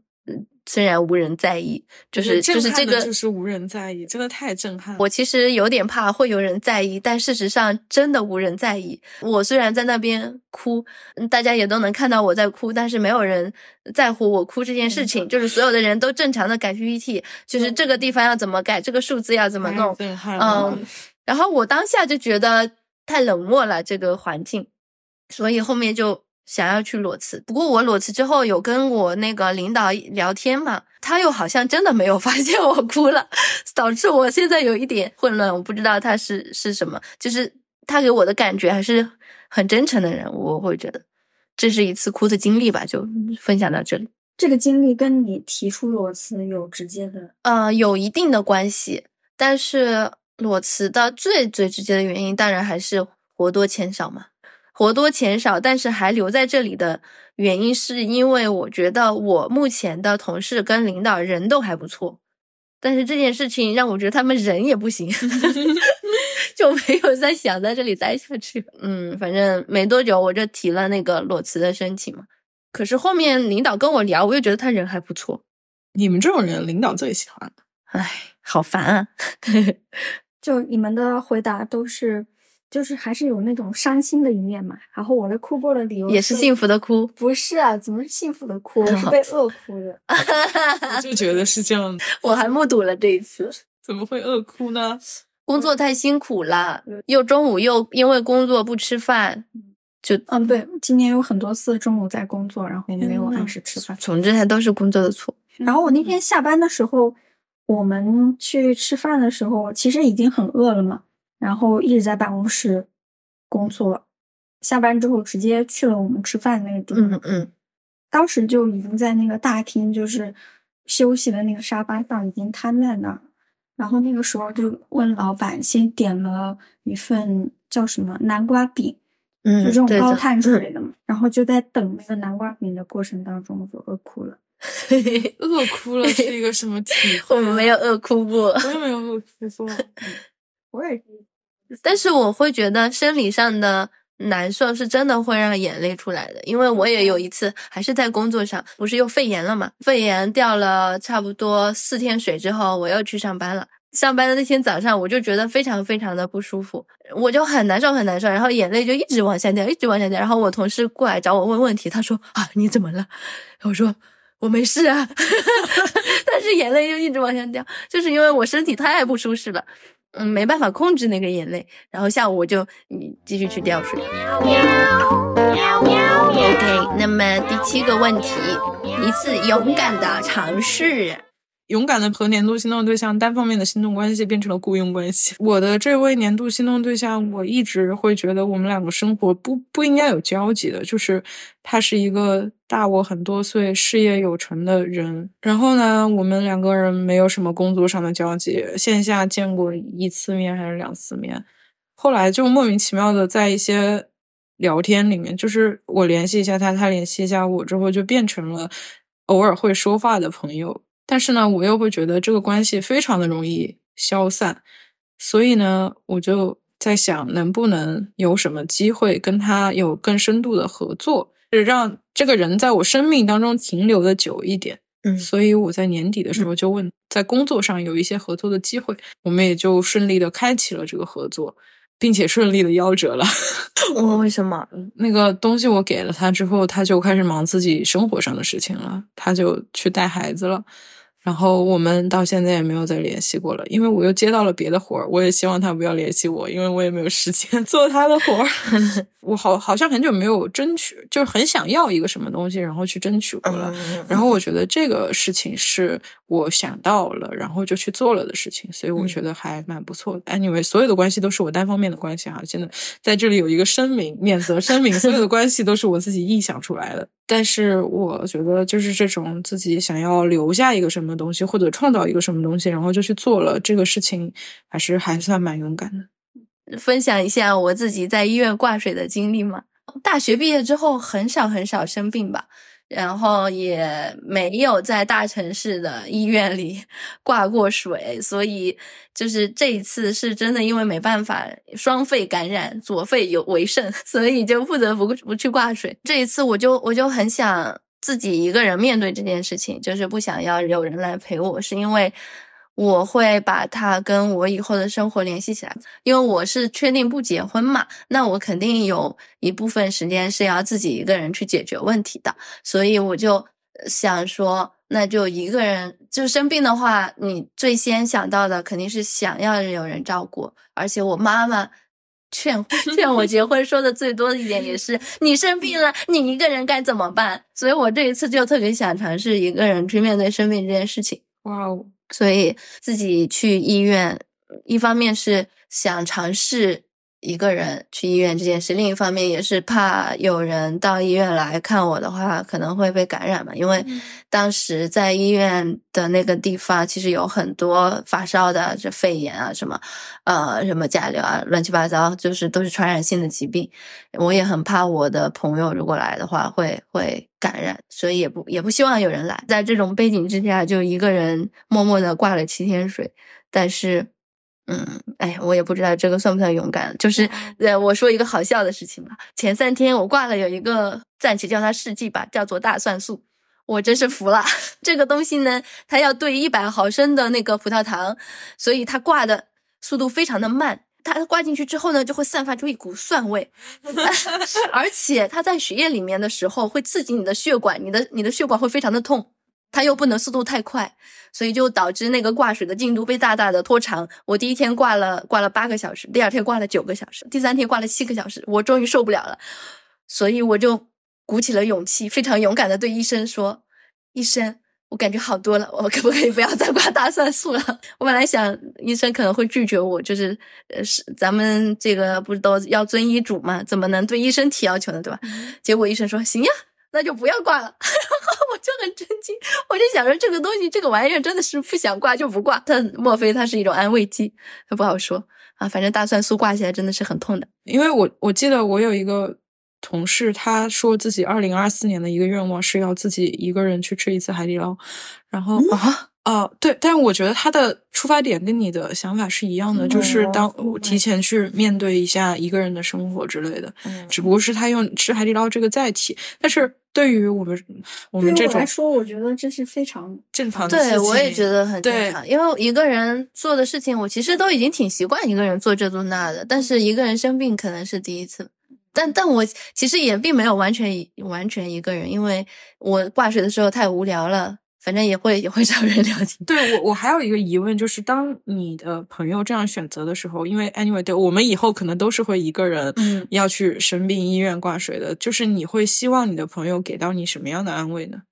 虽然无人在意，就是就是这个，就是无人在意，真的太震撼。我其实有点怕会有人在意，但事实上真的无人在意。我虽然在那边哭，大家也都能看到我在哭，但是没有人在乎我哭这件事情。就是所有的人都正常的改 PPT，就是这个地方要怎么改，这个数字要怎么弄。嗯，然后我当下就觉得太冷漠了这个环境，所以后面就。想要去裸辞，不过我裸辞之后有跟我那个领导聊天嘛，他又好像真的没有发现我哭了，导致我现在有一点混乱，我不知道他是是什么，就是他给我的感觉还是很真诚的人，我会觉得这是一次哭的经历吧，就分享到这里。这个经历跟你提出裸辞有直接的，呃，有一定的关系，但是裸辞的最最直接的原因，当然还是活多钱少嘛。活多钱少，但是还留在这里的原因，是因为我觉得我目前的同事跟领导人都还不错，但是这件事情让我觉得他们人也不行，就没有再想在这里待下去。嗯，反正没多久我就提了那个裸辞的申请嘛。可是后面领导跟我聊，我又觉得他人还不错。你们这种人，领导最喜欢。唉，好烦啊！就你们的回答都是。就是还是有那种伤心的一面嘛，然后我的哭过的理由也是幸福的哭，不是啊？怎么是幸福的哭？我是被 饿哭的，我就觉得是这样的。我还目睹了这一次，怎么会饿哭呢？工作太辛苦了，又中午又因为工作不吃饭，就嗯，对，今年有很多次中午在工作，然后没有按时吃饭，总之它都是工作的错。然后我那天下班的时候，我们去吃饭的时候，其实已经很饿了嘛。然后一直在办公室工作，下班之后直接去了我们吃饭那个地方。嗯嗯，当时就已经在那个大厅，就是休息的那个沙发上，已经瘫在那儿。然后那个时候就问老板，先点了一份叫什么南瓜饼，嗯，就这种高碳水的嘛。然后就在等那个南瓜饼的过程当中，我就饿哭了。饿哭了是一个什么体会？我们没有饿哭过，我也没有饿哭过。我也是。但是我会觉得生理上的难受是真的会让眼泪出来的，因为我也有一次还是在工作上，不是又肺炎了嘛？肺炎掉了差不多四天水之后，我又去上班了。上班的那天早上，我就觉得非常非常的不舒服，我就很难受很难受，然后眼泪就一直往下掉，一直往下掉。然后我同事过来找我问问题，他说啊你怎么了？我说我没事啊，但是眼泪就一直往下掉，就是因为我身体太不舒适了。嗯，没办法控制那个眼泪，然后下午我就你继续去吊水。OK，那么第七个问题，一次勇敢的尝试。勇敢的和年度心动对象单方面的心动关系变成了雇佣关系。我的这位年度心动对象，我一直会觉得我们两个生活不不应该有交集的，就是他是一个大我很多岁、事业有成的人。然后呢，我们两个人没有什么工作上的交集，线下见过一次面还是两次面，后来就莫名其妙的在一些聊天里面，就是我联系一下他，他联系一下我之后，就变成了偶尔会说话的朋友。但是呢，我又会觉得这个关系非常的容易消散，所以呢，我就在想，能不能有什么机会跟他有更深度的合作，让这个人在我生命当中停留的久一点。嗯，所以我在年底的时候就问，在工作上有一些合作的机会，我们也就顺利的开启了这个合作，并且顺利的夭折了。我为什么？那个东西我给了他之后，他就开始忙自己生活上的事情了，他就去带孩子了。然后我们到现在也没有再联系过了，因为我又接到了别的活儿，我也希望他不要联系我，因为我也没有时间 做他的活儿。我好好像很久没有争取，就是很想要一个什么东西，然后去争取过了。然后我觉得这个事情是我想到了，然后就去做了的事情，所以我觉得还蛮不错的。Anyway，所有的关系都是我单方面的关系哈，现在在这里有一个声明，免责声明，所有的关系都是我自己臆想出来的。但是我觉得就是这种自己想要留下一个什么东西，或者创造一个什么东西，然后就去做了这个事情，还是还算蛮勇敢的。分享一下我自己在医院挂水的经历嘛。大学毕业之后很少很少生病吧，然后也没有在大城市的医院里 挂过水，所以就是这一次是真的因为没办法，双肺感染，左肺有为肾，所以就不得不不去挂水。这一次我就我就很想自己一个人面对这件事情，就是不想要有人来陪我，是因为。我会把它跟我以后的生活联系起来，因为我是确定不结婚嘛，那我肯定有一部分时间是要自己一个人去解决问题的，所以我就想说，那就一个人就生病的话，你最先想到的肯定是想要有人照顾，而且我妈妈劝劝我结婚说的最多的一点也是，你生病了，你一个人该怎么办？所以我这一次就特别想尝试一个人去面对生病这件事情。哇哦！所以自己去医院，一方面是想尝试一个人去医院这件事，另一方面也是怕有人到医院来看我的话，可能会被感染嘛。因为当时在医院的那个地方，其实有很多发烧的，这肺炎啊，什么呃，什么甲流啊，乱七八糟，就是都是传染性的疾病。我也很怕我的朋友如果来的话，会会。感染，所以也不也不希望有人来。在这种背景之下，就一个人默默的挂了七天水。但是，嗯，哎，我也不知道这个算不算勇敢。就是，呃，我说一个好笑的事情吧。前三天我挂了有一个，暂且叫它试剂吧，叫做大蒜素。我真是服了，这个东西呢，它要兑一百毫升的那个葡萄糖，所以它挂的速度非常的慢。它挂进去之后呢，就会散发出一股蒜味，而且它在血液里面的时候会刺激你的血管，你的你的血管会非常的痛，它又不能速度太快，所以就导致那个挂水的进度被大大的拖长。我第一天挂了挂了八个小时，第二天挂了九个小时，第三天挂了七个小时，我终于受不了了，所以我就鼓起了勇气，非常勇敢的对医生说：“医生。”我感觉好多了，我可不可以不要再挂大蒜素了？我本来想医生可能会拒绝我，就是呃是咱们这个不是都要遵医嘱嘛？怎么能对医生提要求呢？对吧？结果医生说行呀，那就不要挂了。我就很震惊，我就想着这个东西这个玩意儿真的是不想挂就不挂，它莫非它是一种安慰剂？它不好说啊，反正大蒜素挂起来真的是很痛的。因为我我记得我有一个。同事他说自己二零二四年的一个愿望是要自己一个人去吃一次海底捞，然后啊啊对，但是我觉得他的出发点跟你的想法是一样的，就是当我提前去面对一下一个人的生活之类的，嗯只不过是他用吃海底捞这个载体。但是对于我们我们这种来说，我觉得这是非常正常的。对，我也觉得很正常，因为一个人做的事情，我其实都已经挺习惯一个人做这做那的，但是一个人生病可能是第一次。但但我其实也并没有完全完全一个人，因为我挂水的时候太无聊了，反正也会也会找人聊天。对我，我还有一个疑问，就是当你的朋友这样选择的时候，因为 anyway，对我们以后可能都是会一个人嗯要去生病医院挂水的，就是你会希望你的朋友给到你什么样的安慰呢？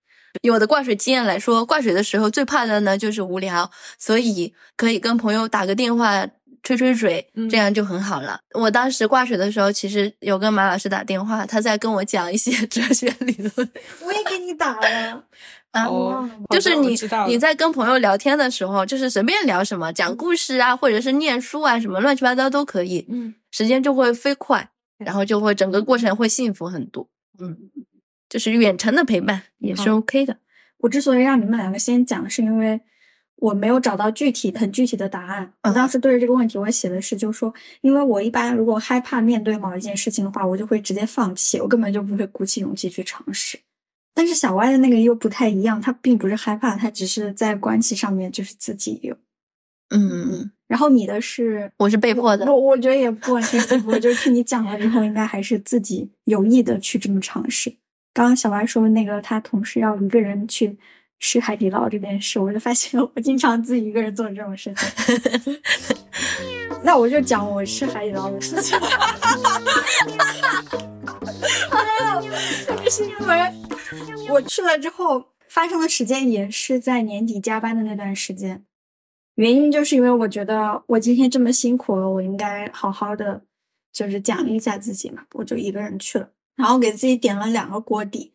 以我的挂水经验来说，挂水的时候最怕的呢就是无聊，所以可以跟朋友打个电话吹吹水，嗯这样就很好了。我当时挂水的时候，其实有跟马老师打电话，他在跟我讲一些 哲学理论。我也给你打了，啊哦，就是你你在跟朋友聊天的时候，就是随便聊什么，讲故事啊，或者是念书啊，什么乱七八糟都可以，嗯时间就会飞快，然后就会整个过程会幸福很多。嗯，就是远程的陪伴也是 OK 的。我之所以让你们两个先讲，是因为我没有找到具体很具体的答案。我嗯当时对着这个问题，我写的是，就是说，因为我一般如果害怕面对某一件事情的话，我就会直接放弃，我根本就不会鼓起勇气去尝试。但是小歪的那个又不太一样，他并不是害怕，他只是在关系上面就是自己有。嗯，然后你的是我是被迫的我。我觉得也不完全是被迫，就是听你讲了之后，应该还是自己有意的去这么尝试。刚刚小白说那个他同事要一个人去吃海底捞这件事，我就发现我经常自己一个人做这种事情。那我就讲我吃海底捞的事情。是因为我去了之后，发生的时间也是在年底加班的那段时间。原因就是因为我觉得我今天这么辛苦了，我应该好好的就是奖励一下自己嘛，我就一个人去了，然后给自己点了两个锅底。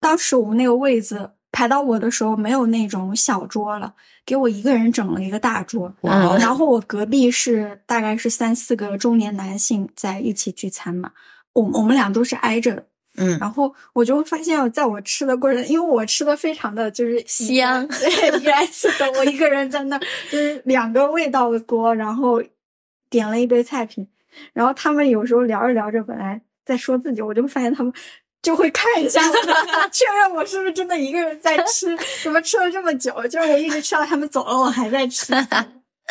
当时我们那个位子排到我的时候，没有那种小桌了，给我一个人整了一个大桌。哇然后我隔壁是大概是三四个中年男性在一起聚餐嘛，我我们俩都是挨着的。嗯，然后我就发现，在我吃的过程，因为我吃的非常的就是香 对，怡然自得。我一个人在那儿，就是两个味道的锅，然后点了一堆菜品。然后他们有时候聊着聊着，本来在说自己，我就发现他们就会看一下我，确认我是不是真的一个人在吃，怎么吃了这么久？就是我一直吃到他们走了，我还在吃。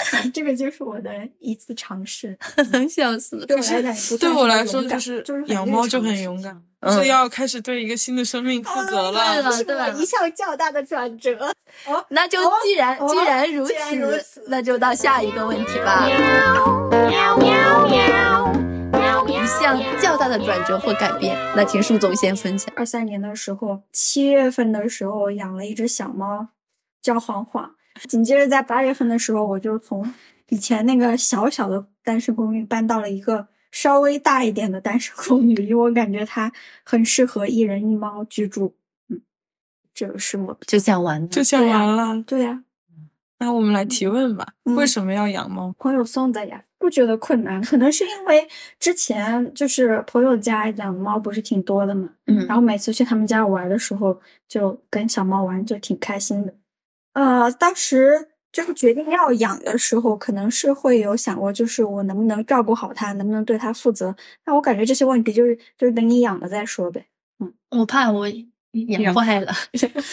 这个就是我的一次尝试，笑死了。对我来讲对我来说，就是就是养猫就很勇敢，嗯是要开始对一个新的生命负责对了。是我一项较大的转折。哦，那就哦既然、哦既然如既然如此那就到下一个问题吧。一项较大的转折或改变，那请树总先分享。二三年的时候，七月份的时候养了一只小猫，叫黄黄。紧接着在八月份的时候，我就从以前那个小小的单身公寓搬到了一个稍微大一点的单身公寓，因为我感觉它很适合一人一猫居住。嗯，这个是我就讲完了，就讲完了，对呀、那我们来提问吧，嗯为什么要养猫？朋友送的呀，不觉得困难，可能是因为之前就是朋友家养猫不是挺多的嘛，嗯然后每次去他们家玩的时候，就跟小猫玩，就挺开心的。呃，当时就是决定要养的时候，可能是会有想过，就是我能不能照顾好它，能不能对它负责。但我感觉这些问题就是就是等你养了再说呗。嗯我怕我养坏了，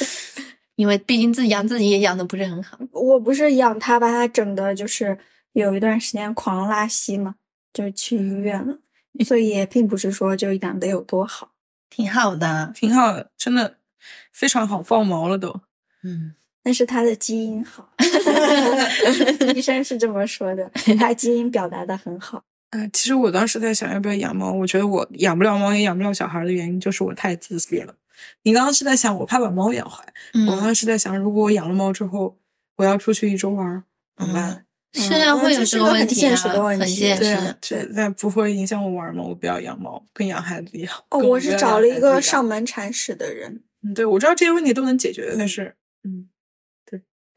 因为毕竟自己养自己也养的不是很好。我不是养它把它整的，就是有一段时间狂拉稀嘛，就是去医院了，所以也并不是说就养的有多好。挺好的，挺好的，真的非常好，爆毛了都。嗯，但是他的基因好，医生是这么说的，他基因表达的很好。嗯，其实我当时在想要不要养猫，我觉得我养不了猫也养不了小孩的原因就是我太自私了。你刚刚是在想我怕把猫养坏，我刚嗯，刚是在想如果我养了猫之后，我要出去一周玩儿怎么办？是啊，嗯会有这是个问题啊，现实的问题对这但不会影响我玩吗？我不要养猫，跟养孩子一样。哦，我是找了一个上门铲屎的人。嗯，对，我知道这些问题都能解决，但是，嗯，对，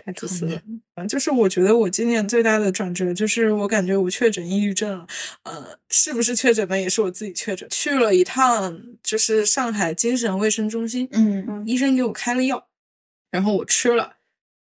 太自私了。嗯，就是我觉得我今年最大的转折就是我感觉我确诊抑郁症了。呃，是不是确诊的也是我自己确诊，去了一趟就是上海精神卫生中心，嗯医生给我开了药，然后我吃了，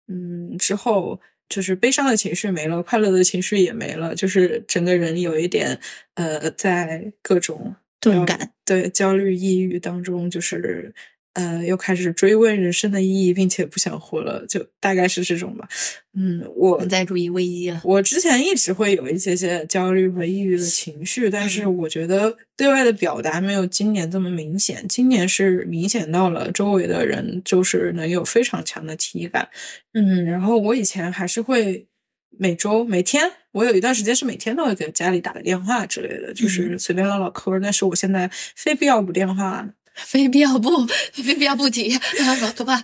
嗯，之后就是悲伤的情绪没了，快乐的情绪也没了，就是整个人有一点呃，在各种钝感，对焦虑、抑郁当中，就是呃，又开始追问人生的意义，并且不想活了，就大概是这种吧。嗯，我存在主义危机了。我之前一直会有一些些焦虑和抑郁的情绪，但是我觉得对外的表达没有今年这么明显。今年是明显到了周围的人就是能有非常强的体感。嗯，然后我以前还是会每周每天，我有一段时间是每天都会给家里打个电话之类的，就是随便唠唠嗑。但是我现在非必要不电话。非必要不，非必要不提，好可怕。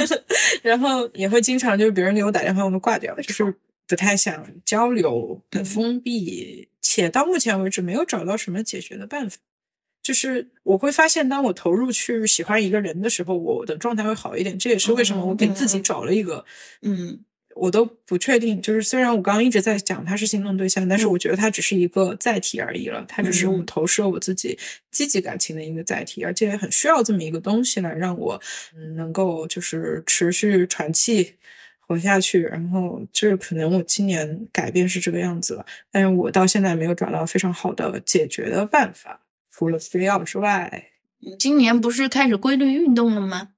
然后也会经常就是别人给我打电话，我们挂掉，就是不太想交流，很封闭，且到目前为止没有找到什么解决的办法。就是我会发现，当我投入去喜欢一个人的时候，我的状态会好一点。这也是为什么我给自己找了一个，嗯。我都不确定，就是虽然我刚刚一直在讲他是心动对象，但是我觉得他只是一个载体而已了，他只是我投射我自己积极感情的一个载体，而且很需要这么一个东西来让我能够就是持续喘气活下去。然后就是可能我今年改变是这个样子了，但是我到现在没有找到非常好的解决的办法，除了吃药之外。你今年不是开始规律运动了吗？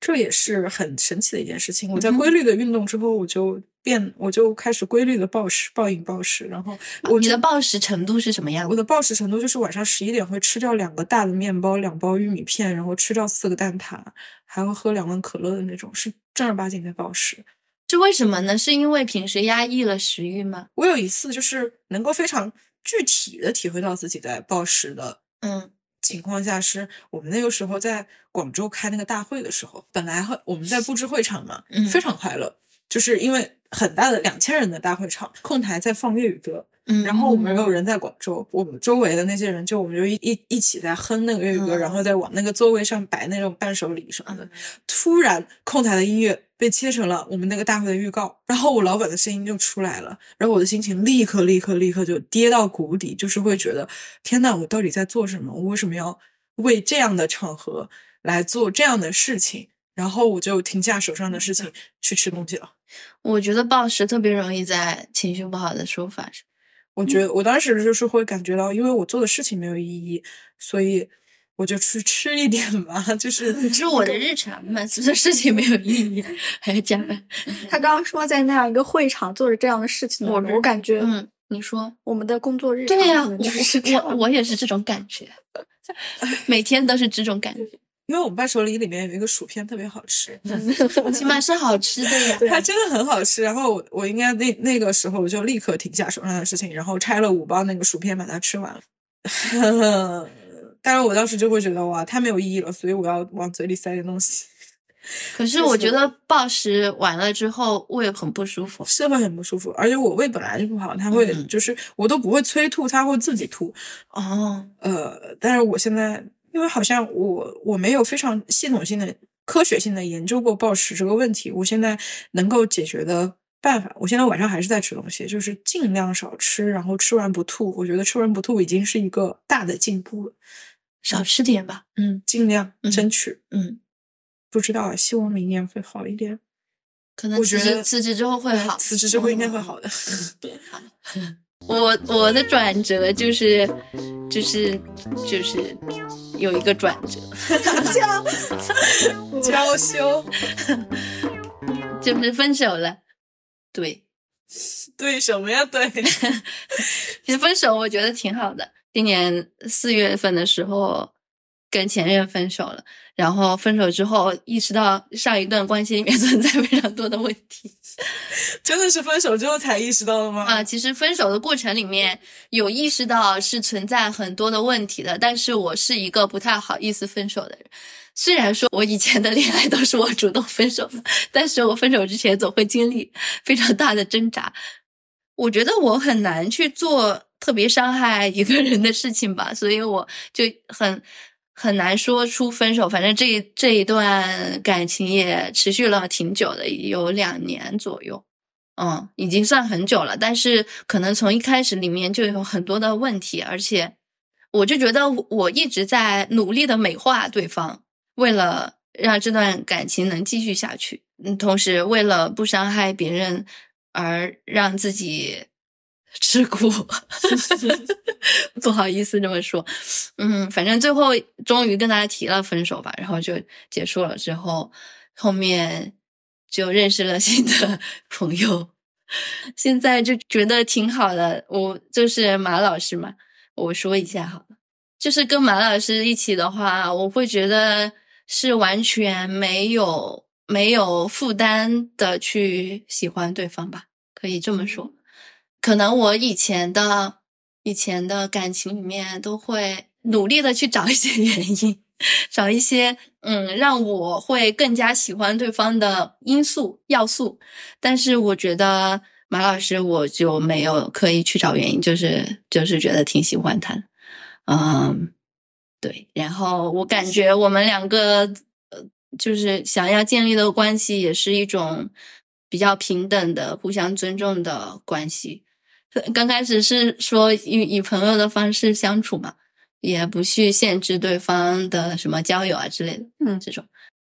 这也是很神奇的一件事情。我在规律的运动之后，我就变，我就开始规律的暴食、暴饮暴食。然后，你的暴食程度是什么样？我的暴食程度就是晚上十一点会吃掉两个大的面包、两包玉米片，然后吃掉四个蛋挞，还会喝两罐可乐的那种，是正儿八经的暴食。这为什么呢？是因为平时压抑了食欲吗？我有一次就是能够非常具体的体会到自己在暴食的，嗯。情况下是我们那个时候在广州开那个大会的时候，本来我们在布置会场嘛，非常快乐，就是因为很大的两千人的大会场，控台在放粤语歌，然后我们没有人在广州，我们周围的那些人就我们就一一一起在哼那个粤语歌，然后再往那个座位上摆那种伴手礼什么的，突然控台的音乐。被切成了我们那个大会的预告，然后我老板的声音就出来了，然后我的心情立刻立刻立刻就跌到谷底，就是会觉得天呐，我到底在做什么？我为什么要为这样的场合来做这样的事情？然后我就停下手上的事情去吃东西了。我觉得暴食特别容易在情绪不好的时候发生。我觉得我当时就是会感觉到，因为我做的事情没有意义，所以。我就去吃一点吧，就 是这是我的日常嘛，做事情没有意义，还要加班。他刚刚说在那样一个会场做着这样的事情，我我感觉，嗯，你说我们的工作日常对呀，就是我我也是这种感觉，每天都是这种感觉。因为我们伴手礼里面有一个薯片特别好吃，起码是好吃的呀，它真的很好吃。然后我应该那那个时候我就立刻停下手上的事情，然后拆了五包那个薯片把它吃完了。但是我当时就会觉得哇，太没有意义了，所以我要往嘴里塞点东西。可是我觉得暴食完了之后胃很不舒服，是会很不舒服，而且我胃本来就不好，它会就是我都不会催吐，它会自己吐。哦，呃，但是我现在因为好像我我没有非常系统性的、科学性的研究过暴食这个问题，我现在能够解决的办法，我现在晚上还是在吃东西，就是尽量少吃，然后吃完不吐。我觉得吃完不吐已经是一个大的进步了。少吃点吧，嗯，尽量争取，嗯，不知道啊，希望明年会好一点。可能辞职辞职之后会好，辞职之后应该会好的。好，我我的转折就是就是就是有一个转折，娇 娇羞，就是分手了。对，对什么呀？对，其实分手我觉得挺好的。今年四月份的时候，跟前任分手了，然后分手之后意识到上一段关系里面 存在非常多的问题，真的是分手之后才意识到的吗？啊，其实分手的过程里面有意识到是存在很多的问题的，但是我是一个不太好意思分手的人，虽然说我以前的恋爱都是我主动分手的，但是我分手之前总会经历非常大的挣扎，我觉得我很难去做。特别伤害一个人的事情吧，所以我就很很难说出分手。反正这这一段感情也持续了挺久的，有两年左右，嗯，已经算很久了。但是可能从一开始里面就有很多的问题，而且我就觉得我一直在努力的美化对方，为了让这段感情能继续下去，嗯，同时为了不伤害别人而让自己。吃苦，不好意思这么说。嗯，反正最后终于跟大家提了分手吧，然后就结束了。之后后面就认识了新的朋友，现在就觉得挺好的。我就是马老师嘛，我说一下好了，就是跟马老师一起的话，我会觉得是完全没有没有负担的去喜欢对方吧，可以这么说。可能我以前的以前的感情里面都会努力的去找一些原因，找一些嗯让我会更加喜欢对方的因素要素，但是我觉得马老师我就没有刻意去找原因，就是就是觉得挺喜欢他，嗯，对，然后我感觉我们两个呃就是想要建立的关系也是一种比较平等的、互相尊重的关系。刚开始是说以以朋友的方式相处嘛，也不去限制对方的什么交友啊之类的。嗯，这种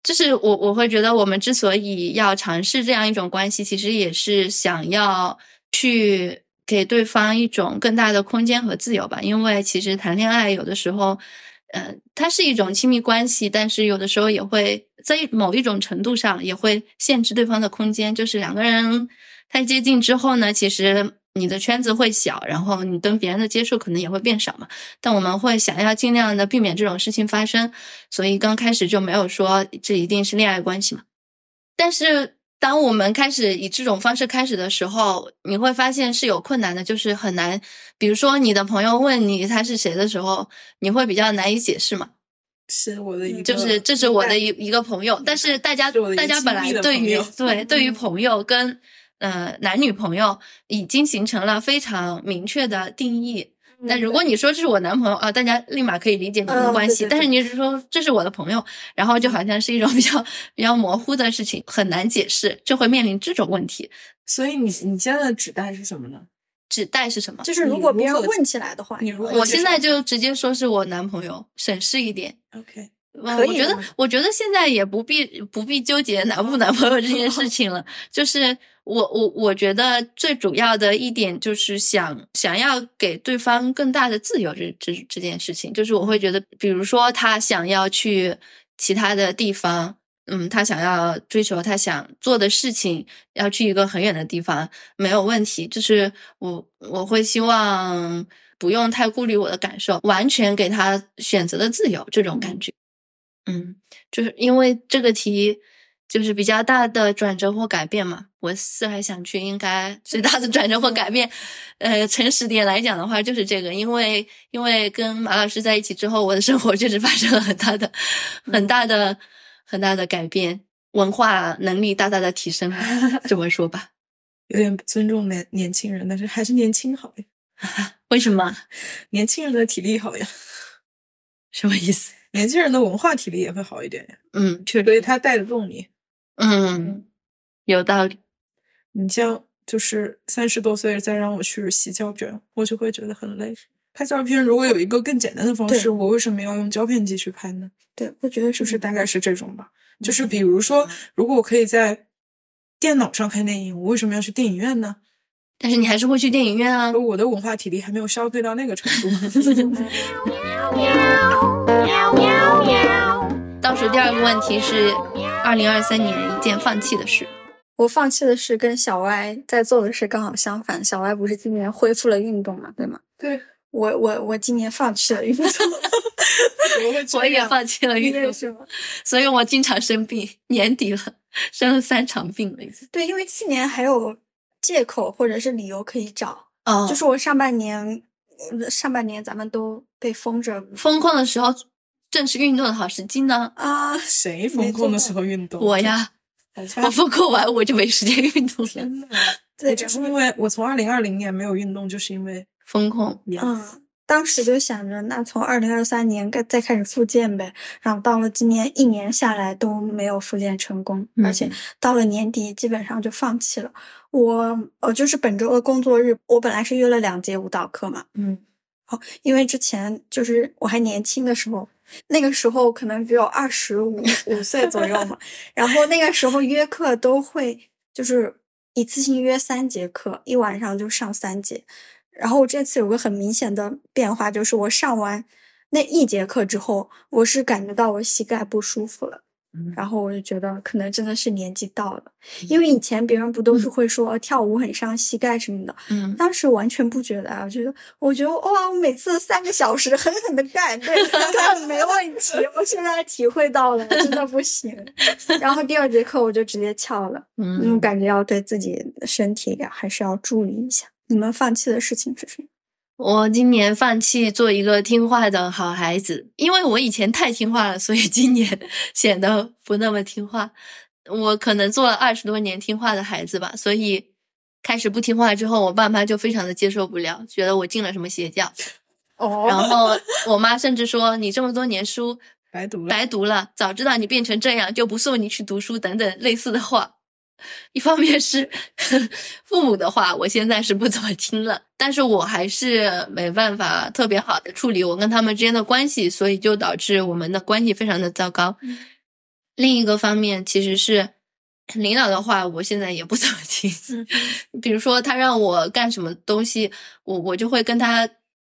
就是我我会觉得我们之所以要尝试这样一种关系，其实也是想要去给对方一种更大的空间和自由吧。因为其实谈恋爱有的时候，嗯，它是一种亲密关系，但是有的时候也会在某一种程度上也会限制对方的空间。就是两个人太接近之后呢，其实。你的圈子会小，然后你跟别人的接触可能也会变少嘛。但我们会想要尽量的避免这种事情发生，所以刚开始就没有说这一定是恋爱关系嘛。但是当我们开始以这种方式开始的时候，你会发现是有困难的，就是很难。比如说你的朋友问你他是谁的时候，你会比较难以解释嘛。是我的一个，就是这是我的一一个朋友，但是大家大家本来 对于对对于朋友跟。呃，男女朋友已经形成了非常明确的定义。那如果你说这是我男朋友啊，大家立马可以理解你们的关系。但是你是说这是我的朋友，然后就好像是一种比较比较模糊的事情，很难解释，就会面临这种问题。所以你你现在的指代是什么呢？指代是什么？就是如果别人问起来的话，你如果我现在就直接说是我男朋友，省事一点。OK。我觉得，我觉得现在也不必不必纠结男不男朋友这件事 情了。就是我我我觉得最主要的一点就是想想要给对方更大的自由，这这这件事情，就是我会觉得，比如说他想要去其他的地方，嗯，他想要追求他想做的事情，要去一个很远的地方，没有问题。就是我我会希望不用太顾虑我的感受，完全给他选择的自由，这种感觉。嗯，就是因为这个题就是比较大的转折或改变嘛。我思来想去，应该最大的转折或改变，呃，诚实点来讲的话，就是这个。因为因为跟马老师在一起之后，我的生活确实发生了很大的、很大的、很大的改变，文化能力大大的提升。这么说吧，有点不尊重年年轻人，但是还是年轻好呀。为什么？年轻人的体力好呀？什么意思？年轻人的文化体力也会好一点呀，嗯，确实所以他带得动你，嗯，有道理。你像就是三十多岁再让我去洗胶卷，我就会觉得很累。拍照片如果有一个更简单的方式，我为什么要用胶片机去拍呢？对，我觉得是不是大概是这种吧。就是比如说，如果我可以在电脑上看电影，我为什么要去电影院呢？但是你还是会去电影院啊。我的文化体力还没有消退到那个程度。倒数第二个问题是，二零二三年一件放弃的事。我放弃的事跟小歪在做的事刚好相反。小歪不是今年恢复了运动嘛，对吗？对。我我我今年放弃了运动，我也放弃了运动，是吗？所以我经常生病，年底了，生了三场病了。对，因为去年还有借口或者是理由可以找。嗯。就是我上半年，上半年咱们都被封着，封控的时候。正是运动的好时机呢啊！谁封控的时候运动？我呀，我封控完我就没时间运动了。对，就是因为我从二零二零年没有运动，就是因为封控。嗯，当时就想着，那从二零二三年再再开始复健呗。然后到了今年一年下来都没有复健成功，而且到了年底基本上就放弃了。我呃，就是本周的工作日，我本来是约了两节舞蹈课嘛。嗯，好，因为之前就是我还年轻的时候。那个时候可能只有二十五五岁左右嘛，然后那个时候约课都会就是一次性约三节课，一晚上就上三节。然后我这次有个很明显的变化，就是我上完那一节课之后，我是感觉到我膝盖不舒服了。然后我就觉得可能真的是年纪到了，因为以前别人不都是会说跳舞很伤膝盖什么的，嗯，当时完全不觉得啊，我觉得我觉得哇，我每次三个小时狠狠的干，对，干没问题。我现在体会到了，真的不行。然后第二节课我就直接翘了，嗯，感觉要对自己的身体还是要注意一下。你们放弃的事情是什么？我今年放弃做一个听话的好孩子，因为我以前太听话了，所以今年 显得不那么听话。我可能做了二十多年听话的孩子吧，所以开始不听话之后，我爸妈就非常的接受不了，觉得我进了什么邪教。哦，然后我妈甚至说：“你这么多年书白读了，白读了，早知道你变成这样，就不送你去读书等等类似的话。”一方面是父母的话，我现在是不怎么听了，但是我还是没办法特别好的处理我跟他们之间的关系，所以就导致我们的关系非常的糟糕。另一个方面其实是领导的话，我现在也不怎么听。比如说他让我干什么东西，我我就会跟他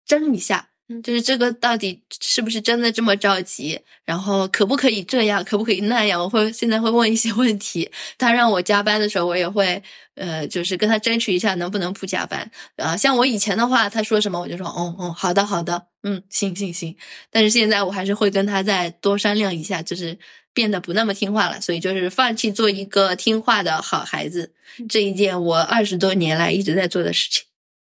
争一下。就是这个到底是不是真的这么着急？然后可不可以这样？可不可以那样？我会现在会问一些问题。他让我加班的时候，我也会呃，就是跟他争取一下能不能不加班。啊，像我以前的话，他说什么我就说，哦哦，好的好的，嗯，行行行。但是现在我还是会跟他再多商量一下，就是变得不那么听话了。所以就是放弃做一个听话的好孩子这一件我二十多年来一直在做的事情。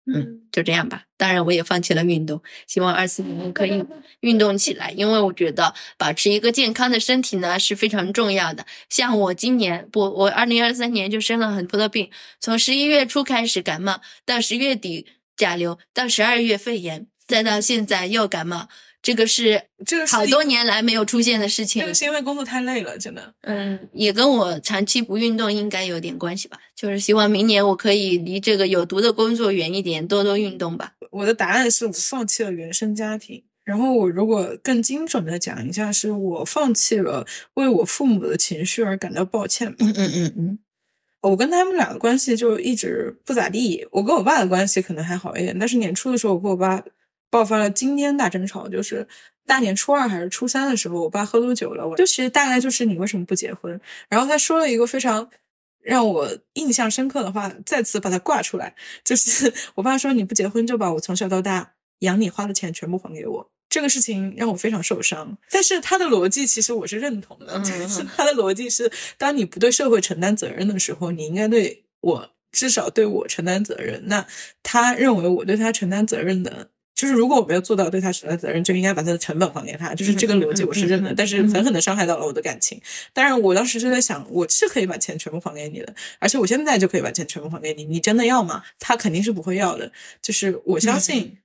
嗯，就这样吧。当然，我也放弃了运动，希望二四年可以 运动起来，因为我觉得保持一个健康的身体呢是非常重要的。像我今年不，我二零二三年就生了很多的病，从十一月初开始感冒，到十月底甲流，到十二月肺炎，再到现在又感冒。这个是这个好多年来没有出现的事情。这个是因为工作太累了，真的。嗯，也跟我长期不运动应该有点关系吧。就是希望明年我可以离这个有毒的工作远一点，多多运动吧。我的答案是我放弃了原生家庭。然后我如果更精准的讲一下，是我放弃了为我父母的情绪而感到抱歉。嗯嗯嗯嗯。我跟他们俩的关系就一直不咋地。我跟我爸的关系可能还好一点，但是年初的时候，我跟我爸。爆发了惊天大争吵，就是大年初二还是初三的时候，我爸喝多酒了，我就其实大概就是你为什么不结婚？然后他说了一个非常让我印象深刻的话，再次把它挂出来，就是 我爸说你不结婚就把我从小到大养你花的钱全部还给我，这个事情让我非常受伤。但是他的逻辑其实我是认同的，就是他的逻辑是，当你不对社会承担责任的时候，你应该对我至少对我承担责任。那他认为我对他承担责任的。就是如果我没有做到对他承担责任，就应该把他的成本还给他。就是这个逻辑我是认的，但是狠狠的伤害到了我的感情。当然，我当时就在想，我是可以把钱全部还给你的，而且我现在就可以把钱全部还给你。你真的要吗？他肯定是不会要的。就是我相信。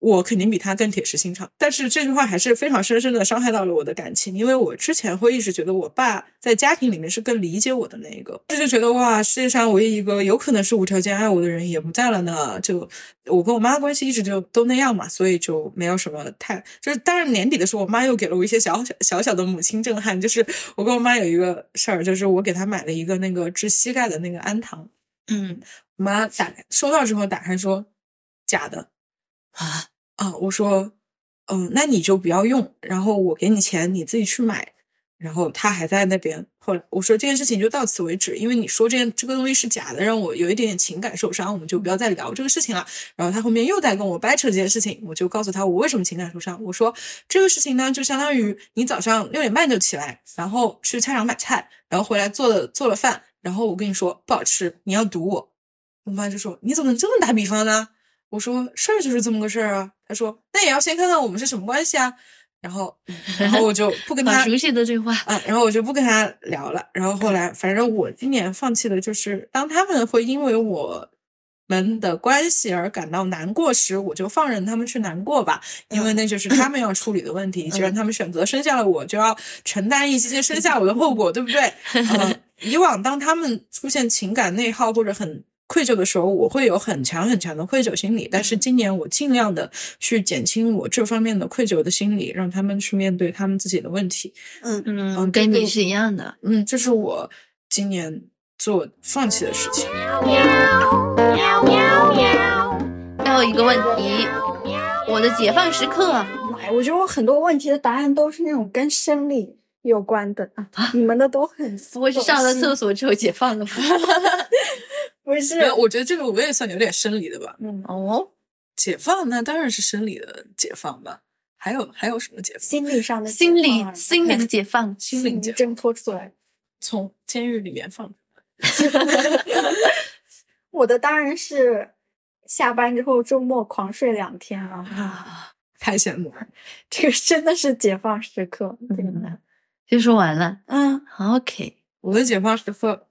我肯定比他更铁石心肠，但是这句话还是非常深深的伤害到了我的感情，因为我之前会一直觉得我爸在家庭里面是更理解我的那一个，这就觉得哇，世界上唯一一个有可能是无条件爱我的人也不在了呢。就我跟我妈关系一直就都那样嘛，所以就没有什么太就是，当然年底的时候，我妈又给了我一些小小小小的母亲震撼，就是我跟我妈有一个事儿，就是我给她买了一个那个治膝盖的那个氨糖，嗯，我妈打开收到之后打开说假的。啊啊！我说，嗯，那你就不要用，然后我给你钱，你自己去买。然后他还在那边。后来我说这件事情就到此为止，因为你说这件这个东西是假的，让我有一点点情感受伤，我们就不要再聊这个事情了。然后他后面又在跟我掰扯这件事情，我就告诉他我为什么情感受伤。我说这个事情呢，就相当于你早上六点半就起来，然后去菜场买菜，然后回来做了做了饭，然后我跟你说不好吃，你要堵我。我妈就说你怎么能这么打比方呢？我说事儿就是这么个事儿啊。他说那也要先看看我们是什么关系啊。然后，然后我就不跟他熟悉的对话啊，然后我就不跟他聊了。然后后来，反正我今年放弃的就是，当他们会因为我们的关系而感到难过时，我就放任他们去难过吧，因为那就是他们要处理的问题。既然他们选择生下了我，就要承担一些生下我的后果，对不对？嗯，以往当他们出现情感内耗或者很。愧疚的时候，我会有很强很强的愧疚心理，但是今年我尽量的去减轻我这方面的愧疚的心理，让他们去面对他们自己的问题。嗯嗯，跟你是一样的。嗯，这是我今年做放弃的事情。最后一个问题，我的解放时刻，哎，我觉得我很多问题的答案都是那种跟生理有关的啊，你们的都很不会是上了厕所？所之后解放了吧？不是没，有，我觉得这个我也算有点生理的吧。嗯，哦，解放那当然是生理的解放吧。还有还有什么解放？心理上的心理心理的解放，心灵 解放，挣脱出来。从监狱里面放出来。我的当然是下班之后周末狂睡两天了，啊，太羡慕了。这个真的是解放时刻。真的嗯，就说完了。嗯，OK，我的解放时刻，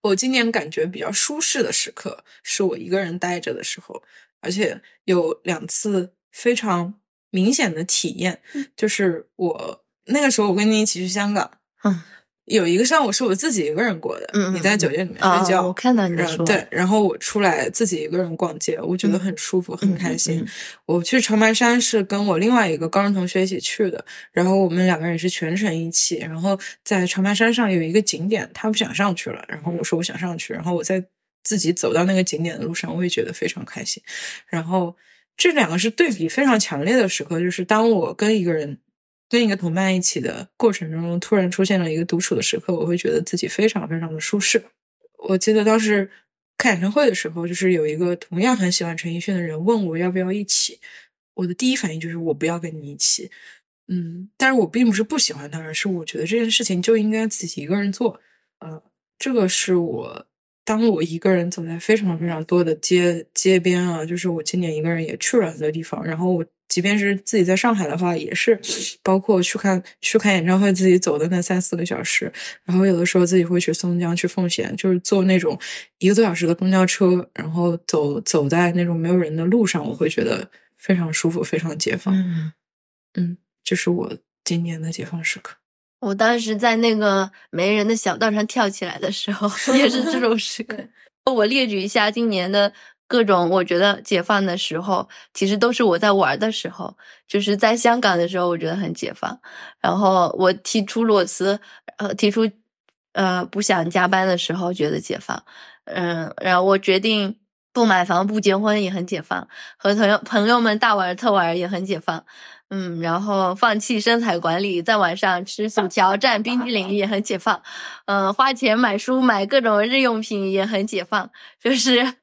我今年感觉比较舒适的时刻，是我一个人待着的时候，而且有两次非常明显的体验，就是我那个时候我跟你一起去香港，嗯，有一个上午是我自己一个人过的，嗯嗯你在酒店里面啊睡觉，我看到你说对，然后我出来自己一个人逛街，我觉得很舒服，很开心。我去长白山是跟我另外一个高中同学一起去的，然后我们两个人也是全程一起。然后在长白山上有一个景点，他不想上去了，然后我说我想上去，然后我在自己走到那个景点的路上，我也觉得非常开心。然后这两个是对比非常强烈的时刻，就是当我跟一个人。跟一个同伴一起的过程中，突然出现了一个独处的时刻，我会觉得自己非常非常的舒适。我记得当时看演唱会的时候，就是有一个同样很喜欢陈奕迅的人问我要不要一起，我的第一反应就是我不要跟你一起。嗯，但是我并不是不喜欢他，而是我觉得这件事情就应该自己一个人做。呃，这个是我当我一个人走在非常非常多的街街边啊，就是我今年一个人也去了很多地方，然后我即便是自己在上海的话，也是包括去看去看演唱会，自己走的那三四个小时，然后有的时候自己会去松江、去奉贤，就是坐那种一个多小时的公交车，然后走走在那种没有人的路上，我会觉得非常舒服，非常解放。嗯，嗯，这是我今年的解放时刻。我当时在那个没人的小道上跳起来的时候，也是这种时刻。我列举一下今年的各种我觉得解放的时候，其实都是我在玩的时候，就是在香港的时候，我觉得很解放。然后我提出裸辞，呃，提出呃不想加班的时候，觉得解放。嗯，然后我决定不买房、不结婚也很解放，和朋友朋友们大玩特玩也很解放。嗯，然后放弃身材管理，在晚上吃薯条、蘸冰激凌也很解放。嗯、花钱买书、买各种日用品也很解放，就是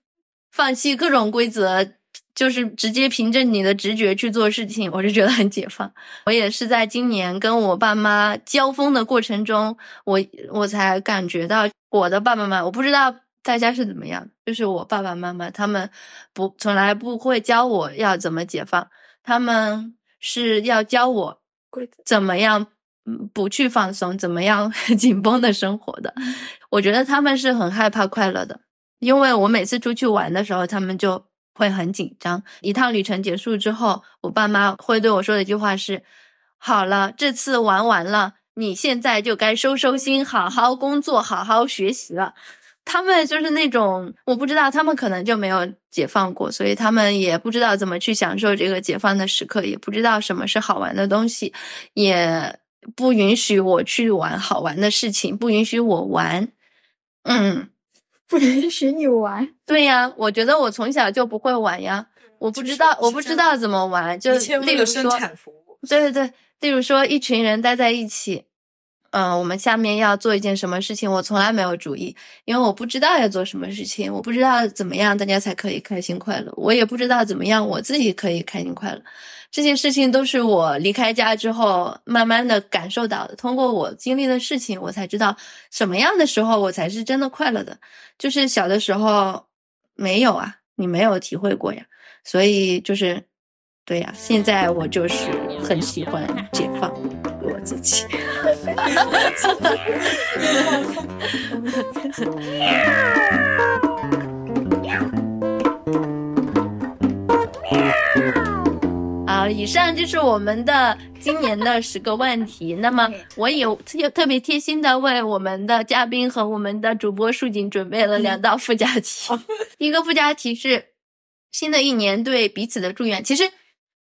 放弃各种规则，就是直接凭着你的直觉去做事情，我就觉得很解放。我也是在今年跟我爸妈交锋的过程中，我我才感觉到我的爸爸妈妈，我不知道大家是怎么样，就是我爸爸妈妈他们不从来不会教我要怎么解放，他们是要教我怎么样嗯不去放松，怎么样 紧绷的生活的。我觉得他们是很害怕快乐的，因为我每次出去玩的时候，他们就会很紧张。一趟旅程结束之后，我爸妈会对我说的一句话是：“好了，这次玩完了，你现在就该收收心，好好工作，好好学习了。”他们就是那种，我不知道，他们可能就没有解放过，所以他们也不知道怎么去享受这个解放的时刻，也不知道什么是好玩的东西，也不允许我去玩好玩的事情，不允许我玩。嗯，不允许你玩。对呀，我觉得我从小就不会玩呀，我不知道，我不知道怎么玩，就例如说，产服务。对对对，例如说一群人待在一起，嗯、我们下面要做一件什么事情，我从来没有主意，因为我不知道要做什么事情，我不知道怎么样大家才可以开心快乐，我也不知道怎么样我自己可以开心快乐。这些事情都是我离开家之后慢慢的感受到的，通过我经历的事情，我才知道什么样的时候我才是真的快乐的。就是小的时候没有啊，你没有体会过呀，所以就是对呀，现在我就是很喜欢解放我自己。好，以上就是我们的今年的十个问题。那么，我也特特别贴心的为我们的嘉宾和我们的主播树景准备了两道附加题。第 一个附加题是新的一年对彼此的祝愿。其实，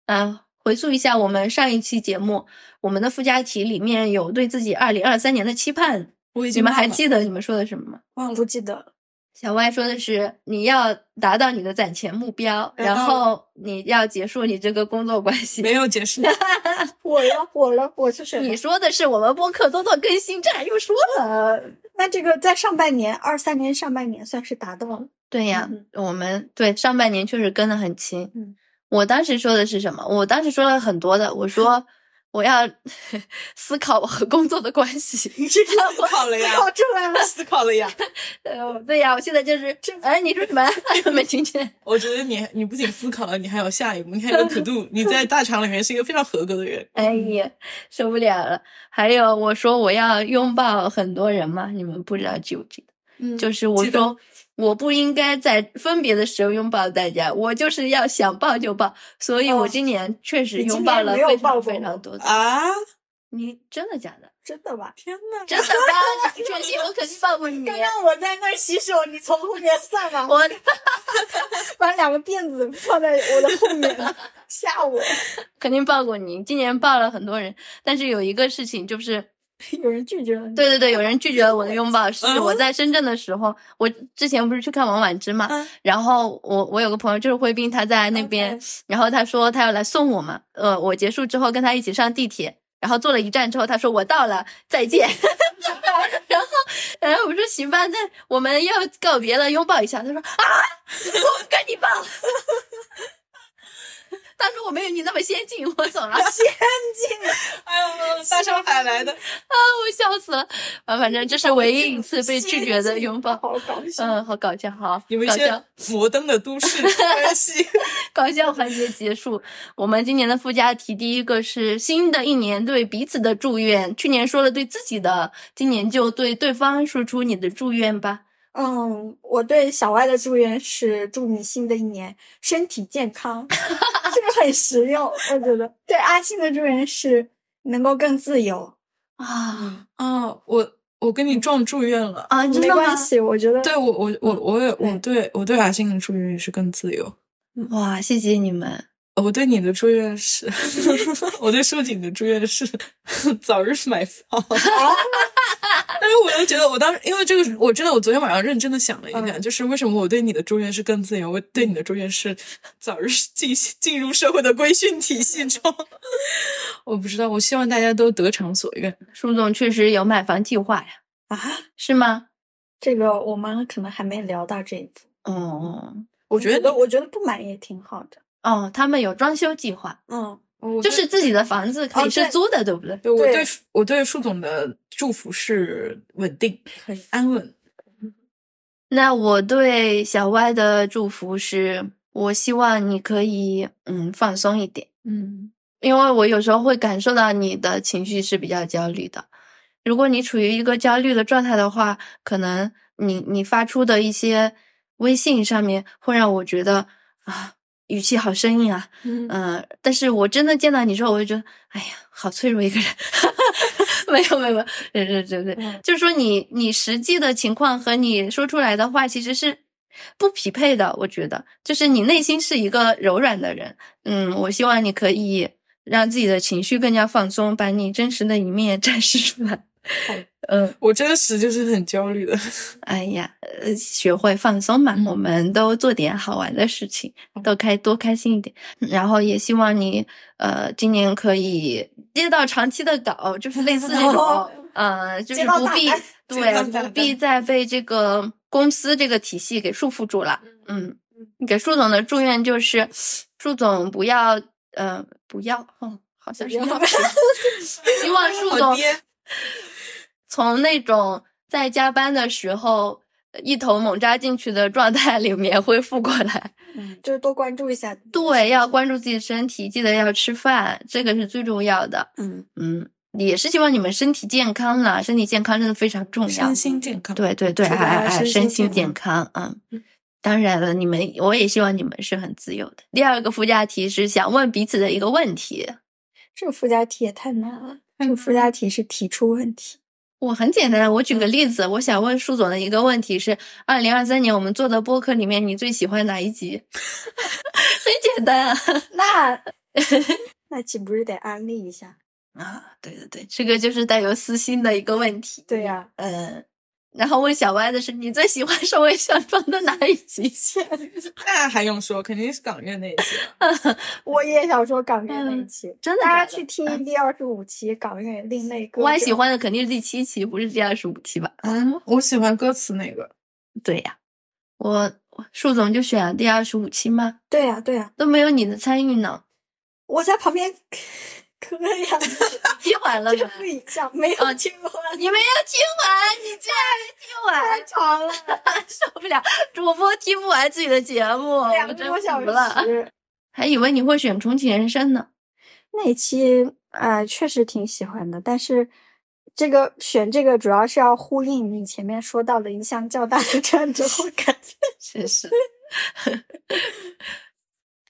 嗯、回溯一下我们上一期节目，我们的附加题里面有对自己二零二三年的期盼我已你们还记得你们说的什么吗？忘了不记得了。小歪说的是你要达到你的攒钱目标，嗯然后你要结束你这个工作关系。没有结束。我了，我了，我是谁你说的是我们播客多多更新，这还用说了？呃，那这个在上半年，二三年上半年算是达到了。对呀，嗯我们对上半年确实跟得很勤。嗯，我当时说的是什么？我当时说了很多的，我说 我要 思考我和工作的关系。思考了呀，考出来了，思考了呀。呃，对呀，我现在就是，哎，你说什么？没听见？我觉得你你不仅思考了，你还有下一步。你还有可度，你在大厂里面是一个非常合格的人。哎呀，受不了了。还有，我说我要拥抱很多人嘛，你们不知道记不记得？嗯就是我说我不应该在分别的时候拥抱大家，我就是要想抱就抱。所以我哦今年确实拥抱了非常抱非常多的。啊！你真的假的？真的吧？天呐，真的吧？你确信？我肯定抱过你。刚刚我在那儿洗手，你从后面上来，我把两个辫子放在我的后面，吓我。肯定抱过你。今年抱了很多人，但是有一个事情就是，有人拒绝了你，对对对，有人拒绝了我的拥抱。是嗯我在深圳的时候，我之前不是去看王婉之嘛，嗯然后我我有个朋友就是辉斌，他在那边然后他说他要来送我嘛，呃，我结束之后跟他一起上地铁，然后坐了一站之后，他说我到了，再见。然后，然后我说行吧，那我们要告别了，拥抱一下。他说啊，我跟你抱。他说我没有你那么先进，我走了。先进哎呦，大上海来的，啊，我笑死了。啊，反正这是唯一一次被拒绝的拥抱。好搞笑。嗯，好搞笑，好你们一些搞笑。摩登的都市关系。搞笑环节结束。我们今年的附加题第一个是新的一年对彼此的祝愿。去年说了对自己的，今年就对对方说出你的祝愿吧。嗯，我对小歪的祝愿是祝你新的一年身体健康 这个很实用，我觉得。对阿信的祝愿是能够更自由啊啊，我我跟你撞祝愿了。啊，没关？系，我觉得对我我我我也我对我对阿信的祝愿也是更自由。哇，谢谢你们。我对你的祝愿是，我对舒锦的祝愿是早日买房。但是我又觉得，我当时因为这个，我真的我昨天晚上认真的想了一下，嗯就是为什么我对你的祝愿是更自由，我对你的祝愿是早日进进入社会的规训体系中。我不知道，我希望大家都得偿所愿舒总确实有买房计划呀，啊！是吗？这个我们可能还没聊到这一步。嗯我觉得我我觉得不买也挺好的。哦，他们有装修计划，嗯，就是自己的房子可以是租的，对不对？对我对对我对树总的祝福是稳定、可以。安稳。那我对小歪的祝福是，我希望你可以嗯放松一点。嗯因为我有时候会感受到你的情绪是比较焦虑的。如果你处于一个焦虑的状态的话，可能你你发出的一些微信上面会让我觉得啊语气好生硬啊，嗯嗯、但是我真的见到你之后，我就觉得哎呀好脆弱一个人。没有没有没有，对对对对，嗯就是说你你实际的情况和你说出来的话其实是不匹配的，我觉得，就是你内心是一个柔软的人，嗯，我希望你可以让自己的情绪更加放松，把你真实的一面 展示出来。嗯，我真实就是很焦虑的。哎呀，呃，学会放松嘛，嗯我们都做点好玩的事情，都开多开心一点。然后也希望你，呃，今年可以接到长期的稿，就是类似这种哦，呃，就是不必对，不必再被这个公司这个体系给束缚住了。嗯，给树总的祝愿就是，树总不要，呃，不要，嗯，好像是希望树总 从那种在加班的时候一头猛扎进去的状态里面恢复过来。嗯，就是多关注一下。对，要关注自己的身体，记得要吃饭，这个是最重要的。嗯，嗯，也是希望你们身体健康啦，身体健康真的非常重要身。心健康。对对对，还还身心健健康，嗯。当然了，你们我也希望你们是很自由的。第二个附加题是想问彼此的一个问题，这个附加题也太难了。这个附加题是提出问题。我很简单，我举个例子，我想问舒总的一个问题是：二零二三年我们做的播客里面，你最喜欢哪一集？很简单啊。那 那岂不是得安利一下？啊，对对对，这个就是带有私心的一个问题。对呀、嗯，然后问小歪的是，你最喜欢首尾相撞的哪一集？那还用说，肯定是港乐那一期。我也想说港乐那一期，嗯真的的大家去听第二十五期港乐另类歌。我还喜。欢的肯定是第七期，不是第二十五期吧？嗯，我喜欢歌词那个。对呀，我我树总就选了第二十五期吗？对呀、对呀、都没有你的参与呢，我在旁边磕呀，听完了这吗？不一样，没有哦听完，你没有听完，你竟然没听完太，长了，受不了！主播听不完自己的节目，两个多小服了。时。还以为你会选重启人生呢。那一期呃确实挺喜欢的，但是这个选这个主要是要呼应你前面说到的一项较大的战争，我感觉。确实。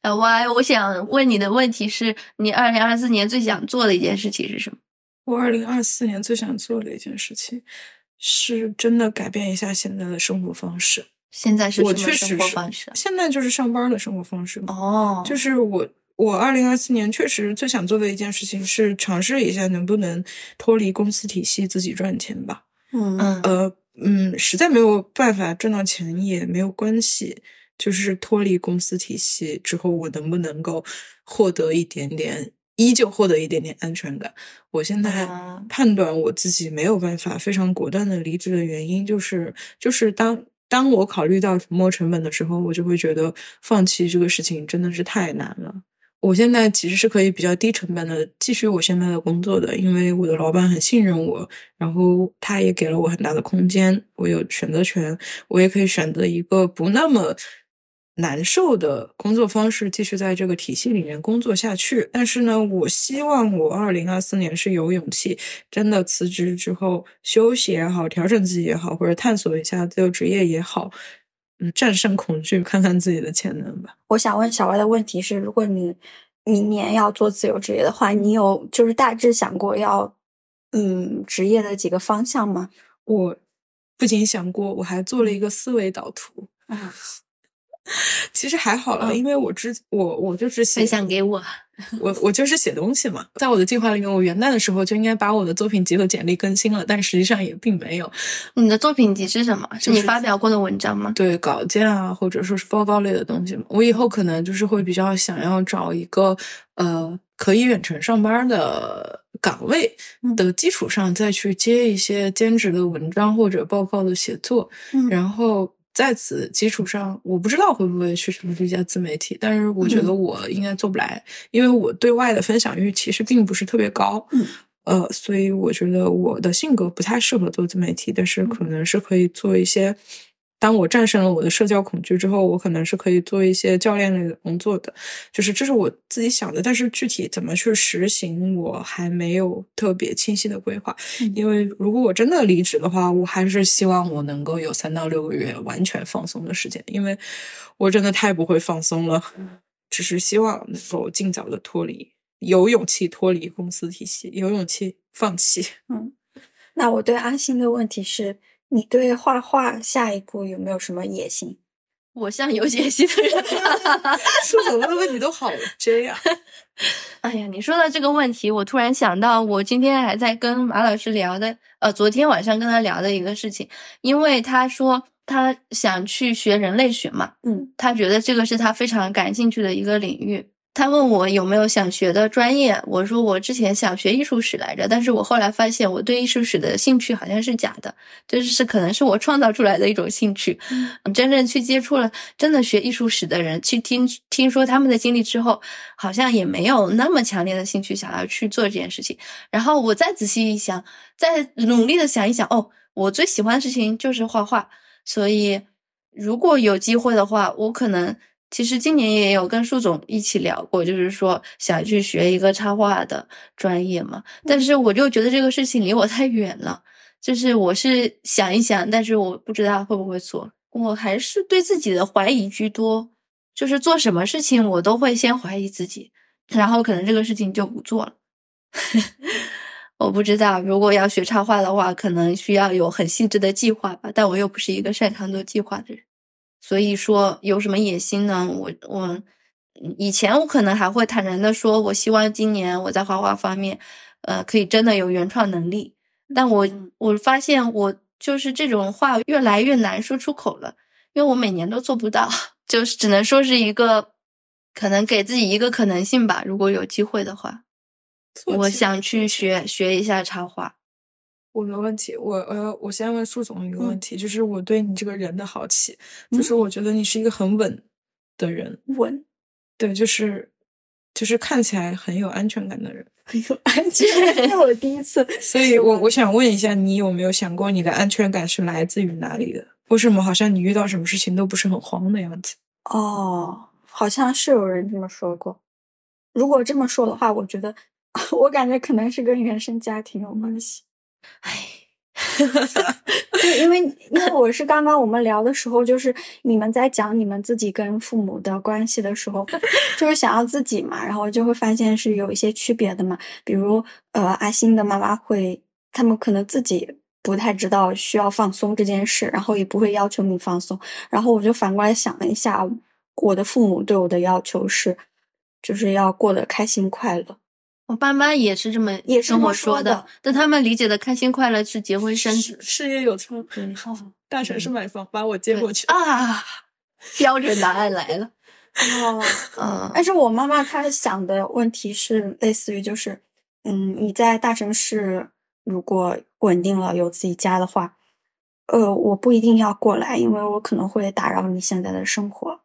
小歪，我想问你的问题是你二零二四年最想做的一件事情是什么？我二零二四年最想做的一件事情，是真的改变一下现在的生活方式。现在是我什么生确实是活方式？现在就是上班的生活方式嘛。哦，就是我，我二零二四年确实最想做的一件事情是尝试一下能不能脱离公司体系自己赚钱吧。嗯嗯呃，嗯，实在没有办法赚到钱也没有关系，就是脱离公司体系之后，我能不能够获得一点点，依旧获得一点点安全感？我现在啊判断我自己没有办法非常果断的离职的原因，就是就是当。当我考虑到沉没成本的时候，我就会觉得放弃这个事情真的是太难了。我现在其实是可以比较低成本的继续我现在的工作的，因为我的老板很信任我，然后他也给了我很大的空间，我有选择权，我也可以选择一个不那么难受的工作方式，继续在这个体系里面工作下去。但是呢，我希望我二零二四年是有勇气，真的辞职之后休息也好，调整自己也好，或者探索一下自由职业也好，嗯，战胜恐惧，看看自己的潜能吧。我想问小歪的问题是：如果你明年要做自由职业的话，你有就是大致想过要嗯职业的几个方向吗？我不仅想过，我还做了一个思维导图。啊，其实还好了，嗯因为我之我我就是写分享给我。我我就是写东西嘛，在我的计划里面，我元旦的时候就应该把我的作品集和简历更新了，但实际上也并没有。你的作品集是什么？是就是你发表过的文章吗？对稿件啊，或者说是报告类的东西嘛，我以后可能就是会比较想要找一个呃可以远程上班的岗位嗯的基础上，再去接一些兼职的文章或者报告的写作，嗯然后在此基础上，我不知道会不会去成立一家自媒体，但是我觉得我应该做不来，因为我对外的分享欲其实并不是特别高。嗯呃，所以我觉得我的性格不太适合做自媒体，但是可能是可以做一些。当我战胜了我的社交恐惧之后，我可能是可以做一些教练类的工作的，就是这是我自己想的，但是具体怎么去实行，我还没有特别清晰的规划。嗯因为如果我真的离职的话，我还是希望我能够有三到六个月完全放松的时间，因为我真的太不会放松了。只是希望能够尽早的脱离，有勇气脱离公司体系，有勇气放弃。嗯那我对阿星的问题是：你对画画下一步有没有什么野心？我像有野心的人。舒总问的问题都好 J 啊！哎呀，你说到这个问题，我突然想到，我今天还在跟马老师聊的，呃，昨天晚上跟他聊的一个事情，因为他说他想去学人类学嘛，嗯他觉得这个是他非常感兴趣的一个领域。他问我有没有想学的专业，我说我之前想学艺术史来着，但是我后来发现我对艺术史的兴趣好像是假的，就是可能是我创造出来的一种兴趣。嗯真正去接触了真的学艺术史的人，去听听说他们的经历之后，好像也没有那么强烈的兴趣想要去做这件事情。然后我再仔细一想，再努力的想一想，哦，我最喜欢的事情就是画画，所以如果有机会的话，我可能其实今年也有跟舒总一起聊过，就是说想去学一个插画的专业嘛，但是我就觉得这个事情离我太远了。就是我是想一想，但是我不知道会不会做。我还是对自己的怀疑居多，就是做什么事情我都会先怀疑自己，然后可能这个事情就不做了。我不知道，如果要学插画的话，可能需要有很细致的计划吧，但我又不是一个擅长做计划的人，所以说有什么野心呢？我我以前我可能还会坦然的说，我希望今年我在画画方面呃，可以真的有原创能力。但我我发现我就是这种话越来越难说出口了，因为我每年都做不到，就是只能说是一个可能给自己一个可能性吧。如果有机会的话，我想去学学一下插画。我没问题，我呃，我先问苏总一个问题，就是我对你这个人的好奇，就是我觉得你是一个很稳的人，稳，对，就是就是看起来很有安全感的人，很有安全感，我第一次，所以我我想问一下，你有没有想过你的安全感是来自于哪里的？为什么好像你遇到什么事情都不是很慌的样子？哦，好像是有人这么说过。如果这么说的话，我觉得 我感觉可能是跟原生家庭有关系。唉，对，因为 因为我是刚刚我们聊的时候，就是你们在讲你们自己跟父母的关系的时候，就是想要自己嘛，然后就会发现是有一些区别的嘛。比如呃，阿星的妈妈会，他们可能自己不太知道需要放松这件事，然后也不会要求你放松。然后我就反过来想了一下，我的父母对我的要求是，就是要过得开心快乐。我爸妈也是这么也是跟我说的，但他们理解的开心快乐是结婚生子事业有成，大城市买房把我接过去啊！标准答案来了。哦，嗯，但是我妈妈她想的问题是类似于就是，嗯，你在大城市如果稳定了有自己家的话，呃，我不一定要过来，因为我可能会打扰你现在的生活。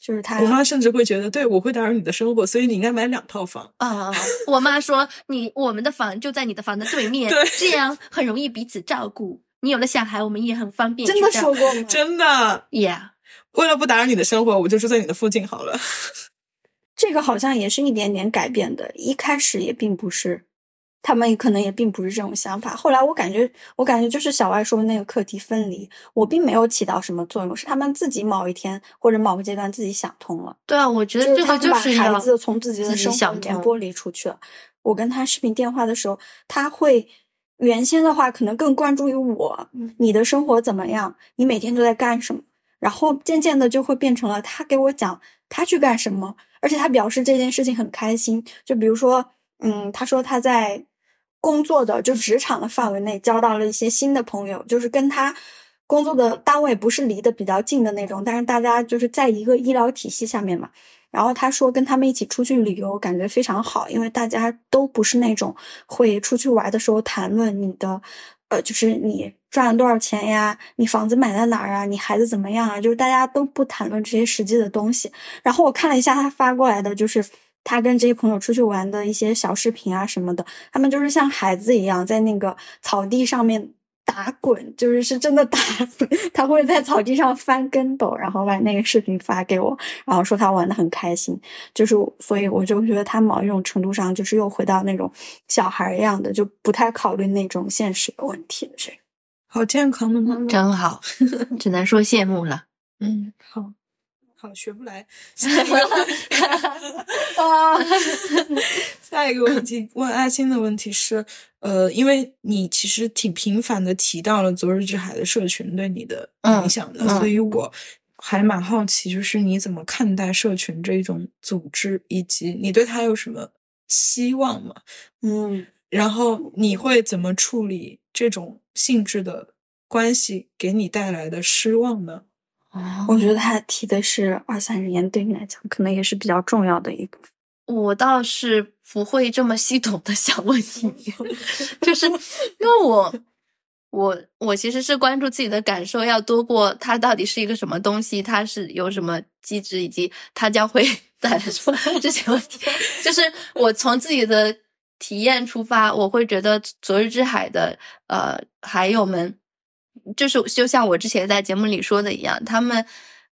就是他，我妈甚至会觉得，对我会打扰你的生活，所以你应该买两套房啊。我妈说，你我们的房就在你的房的对面，对，这样很容易彼此照顾。你有了小孩，我们也很方便。真的说过吗？真的，Yeah。为了不打扰你的生活，我就住在你的附近好了。这个好像也是一点点改变的，一开始也并不是。他们可能也并不是这种想法。后来我感觉，我感觉就是小外说的那个课题分离，我并没有起到什么作用，是他们自己某一天或者某个阶段自己想通了。对啊，我觉得这个就是把孩子从自己的生活里面剥离出去了。我跟他视频电话的时候，他会原先的话可能更关注于我，你的生活怎么样，你每天都在干什么，然后渐渐的就会变成了他给我讲他去干什么，而且他表示这件事情很开心。就比如说，嗯，他说他在。工作的就职场的范围内交到了一些新的朋友，就是跟他工作的单位不是离得比较近的那种，但是大家就是在一个医疗体系下面嘛。然后他说跟他们一起出去旅游感觉非常好，因为大家都不是那种会出去玩的时候谈论你的，呃，就是你赚了多少钱呀，你房子买在哪儿啊，你孩子怎么样啊，就是大家都不谈论这些实际的东西。然后我看了一下他发过来的，就是。他跟这些朋友出去玩的一些小视频啊什么的，他们就是像孩子一样在那个草地上面打滚，就是是真的打滚。他会在草地上翻跟斗，然后把那个视频发给我，然后说他玩的很开心。就是所以我就觉得他某一种程度上就是又回到那种小孩一样的，就不太考虑那种现实的问题了。这好健康的妈妈，真好，只能说羡慕了。嗯，好。好，学不来。下一个，下一个问题 问阿青的问题是，呃，因为你其实挺频繁的提到了昨日之海的社群对你的影响的，所以我还蛮好奇，就是你怎么看待社群这种组织，以及你对它有什么期望吗？嗯，然后你会怎么处理这种性质的关系给你带来的失望呢？我觉得他提的是二三十年，对你来讲可能也是比较重要的一个。我倒是不会这么系统的想问题，就是因为我我我其实是关注自己的感受要多过它到底是一个什么东西，它是有什么机制，以及它将会带来什么 这些问题。就是我从自己的体验出发，我会觉得昨日之海的呃海友们。就是就像我之前在节目里说的一样，他们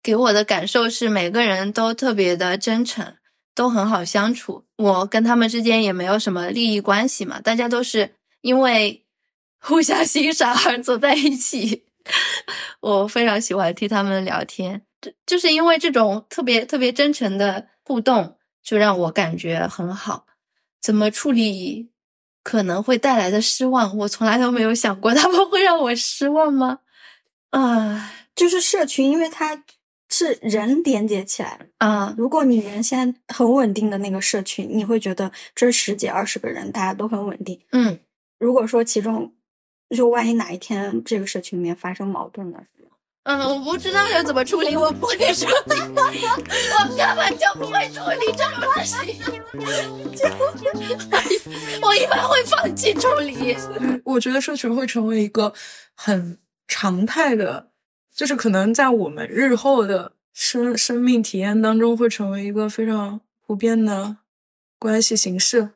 给我的感受是每个人都特别的真诚，都很好相处。我跟他们之间也没有什么利益关系嘛，大家都是因为 互相欣赏而走在一起。我非常喜欢听他们聊天，就就是因为这种特别特别真诚的互动，就让我感觉很好。怎么处理？可能会带来的失望，我从来都没有想过 他们会让我失望吗？啊，就是社群，因为它是人连接起来啊，如果你原先很稳定的那个社群，你会觉得这十几二十个人大家都很稳定。嗯，如果说其中就万一哪一天这个社群里面发生矛盾了，嗯，我不知道要怎么处理，我不会处理，我根本就不会处理这种事情，我一般会放弃处理。我觉得社群会成为一个很常态的，就是可能在我们日后的生生命体验当中，会成为一个非常普遍的关系形式。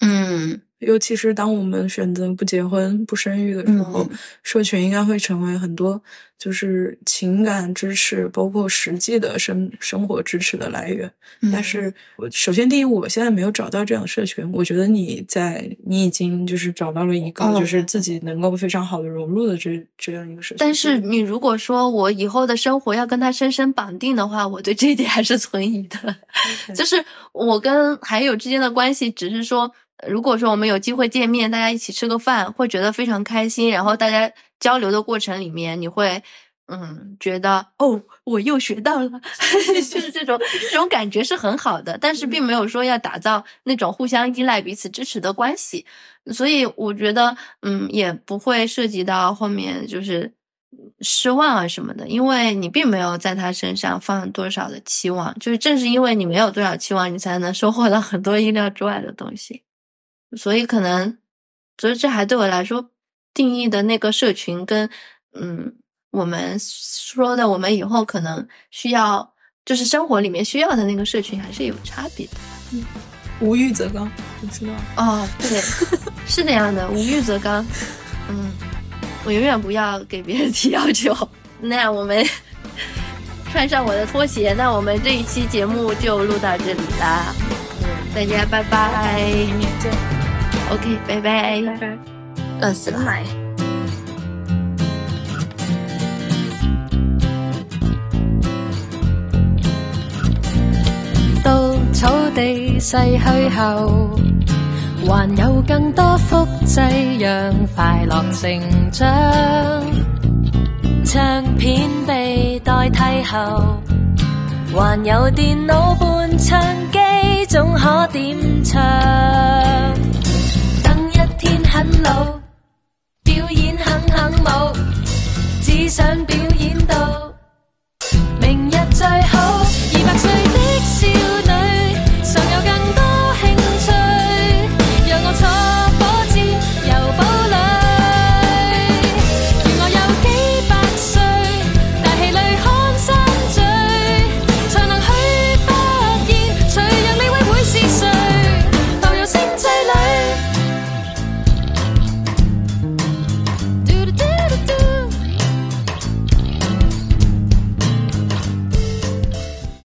嗯尤其是当我们选择不结婚、不生育的时候，嗯社群应该会成为很多就是情感支持，包括实际的生生活支持的来源。嗯但是我首先第一，我现在没有找到这样的社群。我觉得你在你已经就是找到了一个哦就是自己能够非常好的融入的这这样一个社群。但是你如果说我以后的生活要跟他深深绑定的话，我对这一点还是存疑的。就是我跟还有之间的关系，只是说，如果说我们有机会见面，大家一起吃个饭，会觉得非常开心。然后大家交流的过程里面，你会嗯觉得哦，我又学到了，就是这种这种感觉是很好的。但是并没有说要打造那种互相依赖、彼此支持的关系。所以我觉得，嗯，也不会涉及到后面就是失望啊什么的，因为你并没有在他身上放多少的期望，就是正是因为你没有多少期望，你才能收获到很多意料之外的东西。所以可能，所以这还对我来说定义的那个社群跟嗯我们说的我们以后可能需要就是生活里面需要的那个社群还是有差别的。嗯无欲则刚，你知道吗？哦，对，是这样的，无欲则刚。嗯，我永远不要给别人提要求。那我们穿上我的拖鞋，那我们这一期节目就录到这里啦。大家拜拜。OK，拜拜。拜拜。饿死了。买。到草地逝去後，還有更多複製，讓快樂成長。唱片被代替後，還有電腦伴唱，总可点唱。等一天很老，表演很很舞，只想表演到明日最后。